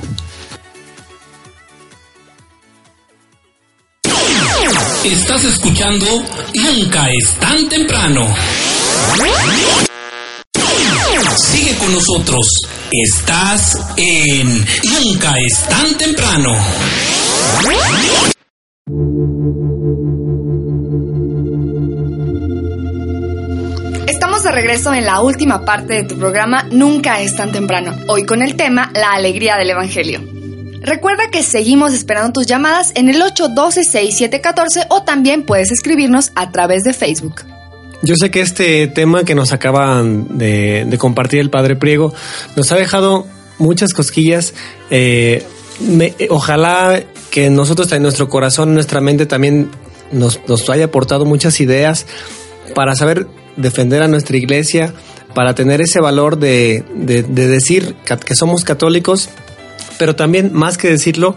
Estás escuchando Nunca es tan temprano. Sigue con nosotros. Estás en Nunca es tan temprano. Estamos de regreso en la última parte de tu programa Nunca es tan temprano, hoy con el tema La alegría del Evangelio. Recuerda que seguimos esperando tus llamadas en el 812-6714 o también puedes escribirnos a través de Facebook. Yo sé que este tema que nos acaban de, compartir el padre Priego nos ha dejado muchas cosquillas. Eh, ojalá que nosotros en nuestro corazón, nuestra mente también nos, nos haya aportado muchas ideas para saber defender a nuestra iglesia, para tener ese valor de, de decir que somos católicos, pero también, más que decirlo,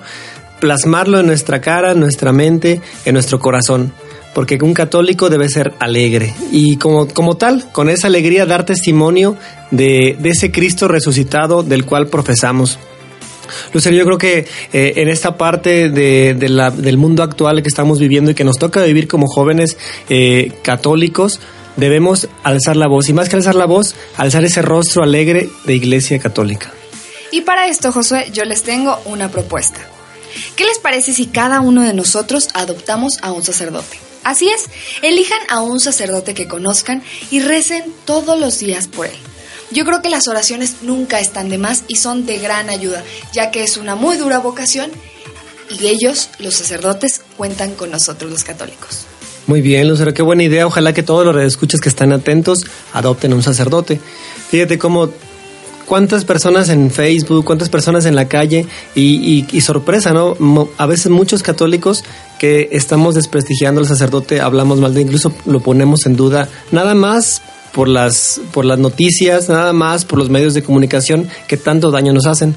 plasmarlo en nuestra cara, en nuestra mente, en nuestro corazón porque un católico debe ser alegre y como, como tal, con esa alegría dar testimonio de, de ese Cristo resucitado del cual profesamos. Lucero, yo creo que eh, en esta parte de, del mundo actual que estamos viviendo y que nos toca vivir como jóvenes eh, católicos, debemos alzar la voz y más que alzar la voz, alzar ese rostro alegre de Iglesia Católica. Y para esto, Josué, yo les tengo una propuesta. ¿Qué les parece si cada uno de nosotros adoptamos a un sacerdote? Así es, elijan a un sacerdote que conozcan y recen todos los días por él. Yo creo que las oraciones nunca están de más y son de gran ayuda, ya que es una muy dura vocación y ellos, los sacerdotes, cuentan con nosotros los católicos. Muy bien, Lucero, qué buena idea. Ojalá que todos los redescuchas que están atentos adopten a un sacerdote. Fíjate cómo cuántas personas en Facebook, cuántas personas en la calle y, sorpresa, ¿no? A veces muchos católicos que estamos desprestigiando al sacerdote, hablamos mal de, incluso lo ponemos en duda, nada más por las, por las noticias, nada más por los medios de comunicación que tanto daño nos hacen.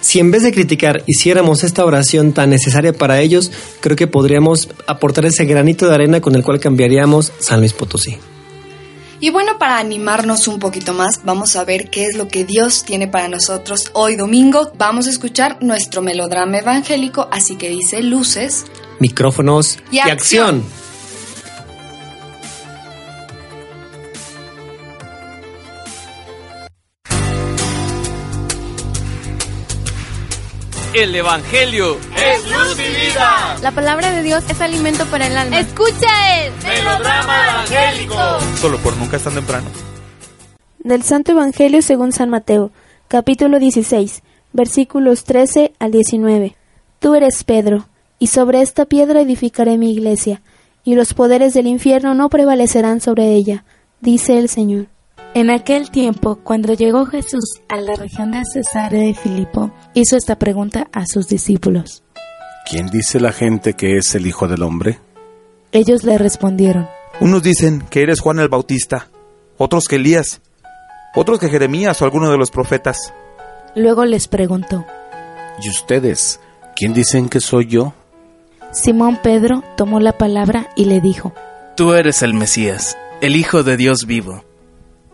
Si en vez de criticar hiciéramos esta oración tan necesaria para ellos, creo que podríamos aportar ese granito de arena con el cual cambiaríamos San Luis Potosí. Y bueno, para animarnos un poquito más, vamos a ver qué es lo que Dios tiene para nosotros hoy domingo. Vamos a escuchar nuestro melodrama evangélico, así que dice luces, micrófonos y, y acción. acción. El Evangelio es luz y vida. La palabra de Dios es alimento para el alma. Escucha el melodrama evangélico. Solo por nunca es tan temprano. Del Santo Evangelio según San Mateo, capítulo 16, versículos 13 al 19. Tú eres Pedro, y sobre esta piedra edificaré mi iglesia, y los poderes del infierno no prevalecerán sobre ella, dice el Señor. En aquel tiempo, cuando llegó Jesús a la región de Cesarea de Filipo, hizo esta pregunta a sus discípulos. ¿Quién dice la gente que es el Hijo del Hombre? Ellos le respondieron. Unos dicen que eres Juan el Bautista, otros que Elías, otros que Jeremías o alguno de los profetas. Luego les preguntó. ¿Y ustedes? ¿Quién dicen que soy yo? Simón Pedro tomó la palabra y le dijo. Tú eres el Mesías, el Hijo de Dios vivo.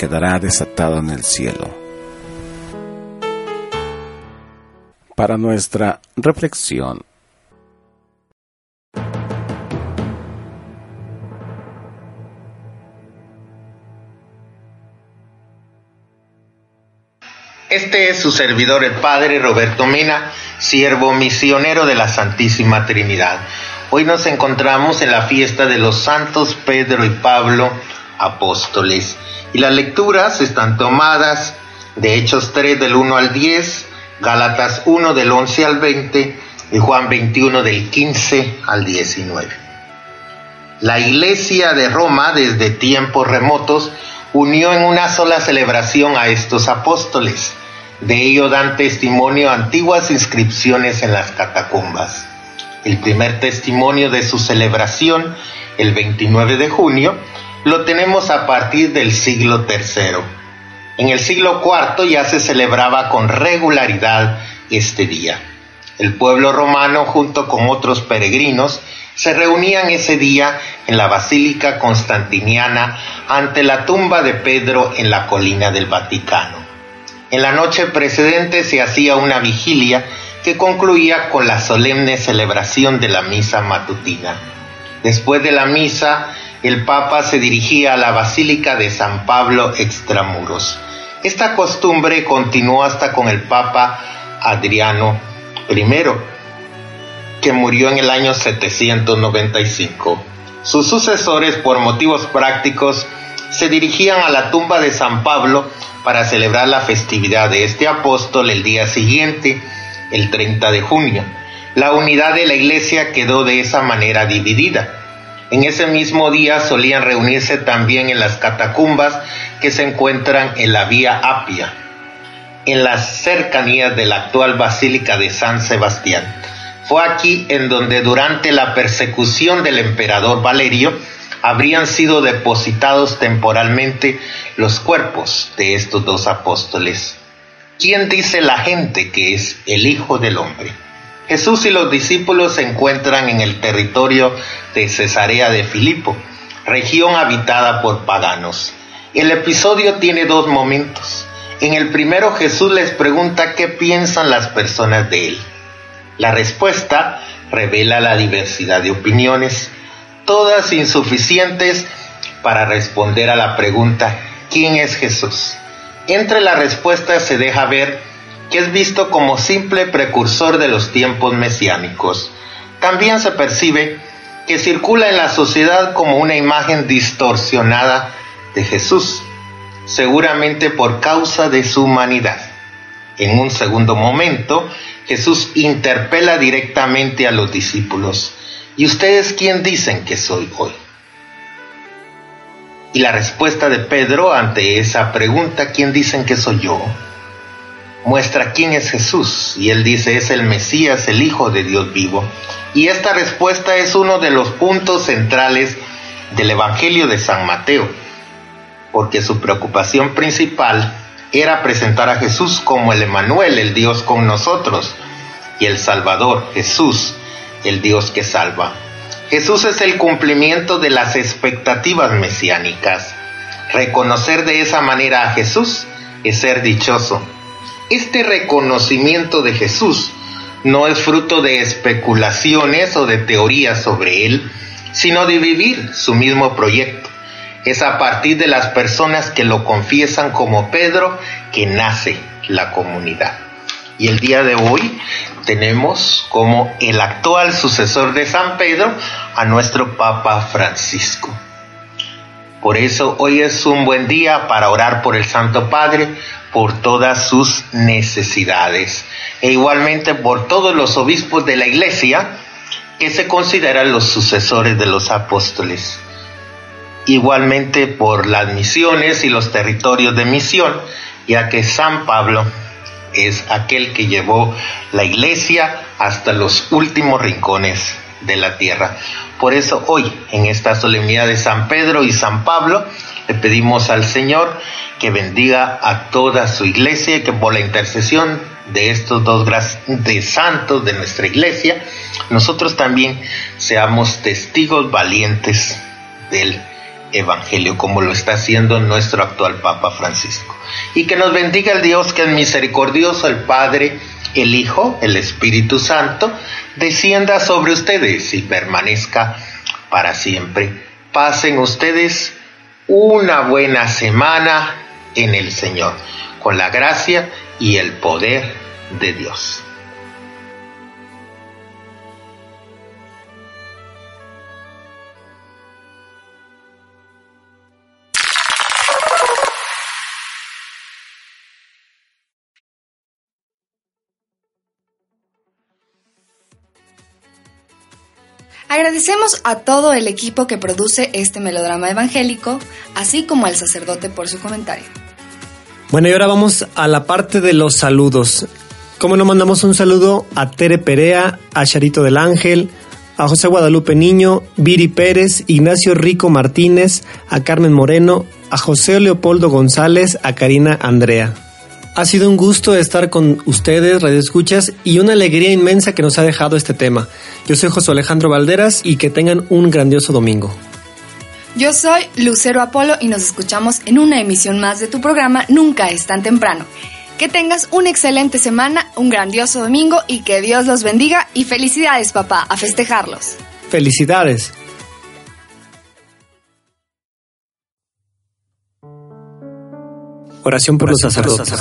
quedará desatado en el cielo. Para nuestra reflexión, Este es su servidor el Padre Roberto Mena, siervo misionero de la Santísima Trinidad. Hoy nos encontramos en la fiesta de los santos Pedro y Pablo, apóstoles. Y las lecturas están tomadas de Hechos 3 del 1 al 10, Gálatas 1 del 11 al 20 y Juan 21 del 15 al 19. La Iglesia de Roma desde tiempos remotos unió en una sola celebración a estos apóstoles. De ello dan testimonio antiguas inscripciones en las catacumbas. El primer testimonio de su celebración, el 29 de junio, lo tenemos a partir del siglo III. En el siglo IV ya se celebraba con regularidad este día. El pueblo romano junto con otros peregrinos se reunían ese día en la Basílica Constantiniana ante la tumba de Pedro en la colina del Vaticano. En la noche precedente se hacía una vigilia que concluía con la solemne celebración de la misa matutina. Después de la misa, el Papa se dirigía a la Basílica de San Pablo extramuros. Esta costumbre continuó hasta con el Papa Adriano I. que murió en el año 795. Sus sucesores, por motivos prácticos, se dirigían a la tumba de San Pablo para celebrar la festividad de este apóstol el día siguiente, el 30 de junio. La unidad de la iglesia quedó de esa manera dividida. En ese mismo día solían reunirse también en las catacumbas que se encuentran en la vía Apia, en las cercanías de la actual Basílica de San Sebastián. Fue aquí en donde durante la persecución del emperador Valerio habrían sido depositados temporalmente los cuerpos de estos dos apóstoles. ¿Quién dice la gente que es el Hijo del Hombre? Jesús y los discípulos se encuentran en el territorio de Cesarea de Filipo, región habitada por paganos. El episodio tiene dos momentos. En el primero Jesús les pregunta qué piensan las personas de él. La respuesta revela la diversidad de opiniones, todas insuficientes para responder a la pregunta ¿quién es Jesús? Entre las respuestas se deja ver que es visto como simple precursor de los tiempos mesiánicos. También se percibe que circula en la sociedad como una imagen distorsionada de Jesús, seguramente por causa de su humanidad. En un segundo momento, Jesús interpela directamente a los discípulos. ¿Y ustedes quién dicen que soy hoy? Y la respuesta de Pedro ante esa pregunta, ¿quién dicen que soy yo? Muestra quién es Jesús y él dice es el Mesías, el Hijo de Dios vivo. Y esta respuesta es uno de los puntos centrales del Evangelio de San Mateo, porque su preocupación principal era presentar a Jesús como el Emanuel, el Dios con nosotros, y el Salvador, Jesús, el Dios que salva. Jesús es el cumplimiento de las expectativas mesiánicas. Reconocer de esa manera a Jesús es ser dichoso este reconocimiento de Jesús no es fruto de especulaciones o de teorías sobre Él, sino de vivir su mismo proyecto. Es a partir de las personas que lo confiesan como Pedro que nace la comunidad. Y el día de hoy tenemos como el actual sucesor de San Pedro a nuestro Papa Francisco. Por eso hoy es un buen día para orar por el Santo Padre, por todas sus necesidades e igualmente por todos los obispos de la iglesia que se consideran los sucesores de los apóstoles. Igualmente por las misiones y los territorios de misión, ya que San Pablo es aquel que llevó la iglesia hasta los últimos rincones de la tierra. Por eso hoy, en esta solemnidad de San Pedro y San Pablo, le pedimos al Señor que bendiga a toda su iglesia y que por la intercesión de estos dos santos de nuestra iglesia, nosotros también seamos testigos valientes del Evangelio, como lo está haciendo nuestro actual Papa Francisco. Y que nos bendiga el Dios que es misericordioso, el Padre, el Hijo, el Espíritu Santo, descienda sobre ustedes y permanezca para siempre. Pasen ustedes una buena semana en el Señor, con la gracia y el poder de Dios. Agradecemos a todo el equipo que produce este melodrama evangélico, así como al sacerdote por su comentario. Bueno, y ahora vamos a la parte de los saludos. Como no mandamos un saludo a Tere Perea, a Charito del Ángel, a José Guadalupe Niño, Viri Pérez, Ignacio Rico Martínez, a Carmen Moreno, a José Leopoldo González, a Karina Andrea. Ha sido un gusto estar con ustedes, Radio Escuchas, y una alegría inmensa que nos ha dejado este tema. Yo soy José Alejandro Valderas y que tengan un grandioso domingo. Yo soy Lucero Apolo y nos escuchamos en una emisión más de tu programa Nunca es tan temprano. Que tengas una excelente semana, un grandioso domingo y que Dios los bendiga y felicidades papá, a festejarlos. Felicidades. Oración por los sacerdotes.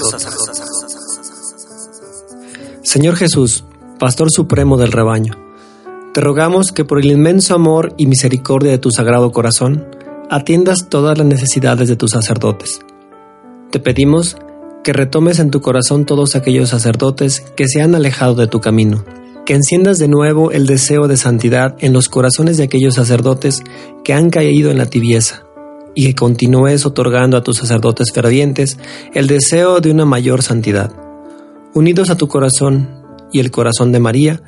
Señor Jesús, Pastor Supremo del rebaño, Te rogamos que por el inmenso amor y misericordia de tu sagrado corazón, atiendas todas las necesidades de tus sacerdotes. Te pedimos que retomes en tu corazón todos aquellos sacerdotes que se han alejado de tu camino, que enciendas de nuevo el deseo de santidad en los corazones de aquellos sacerdotes que han caído en la tibieza, y que continúes otorgando a tus sacerdotes fervientes el deseo de una mayor santidad. Unidos a tu corazón y el corazón de María,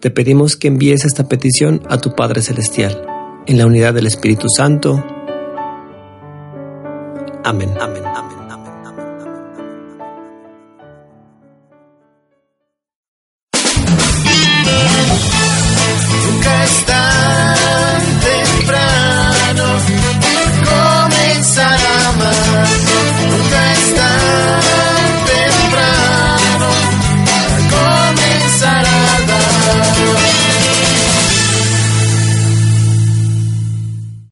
te pedimos que envíes esta petición a tu Padre Celestial, en la unidad del Espíritu Santo. Amén, amén.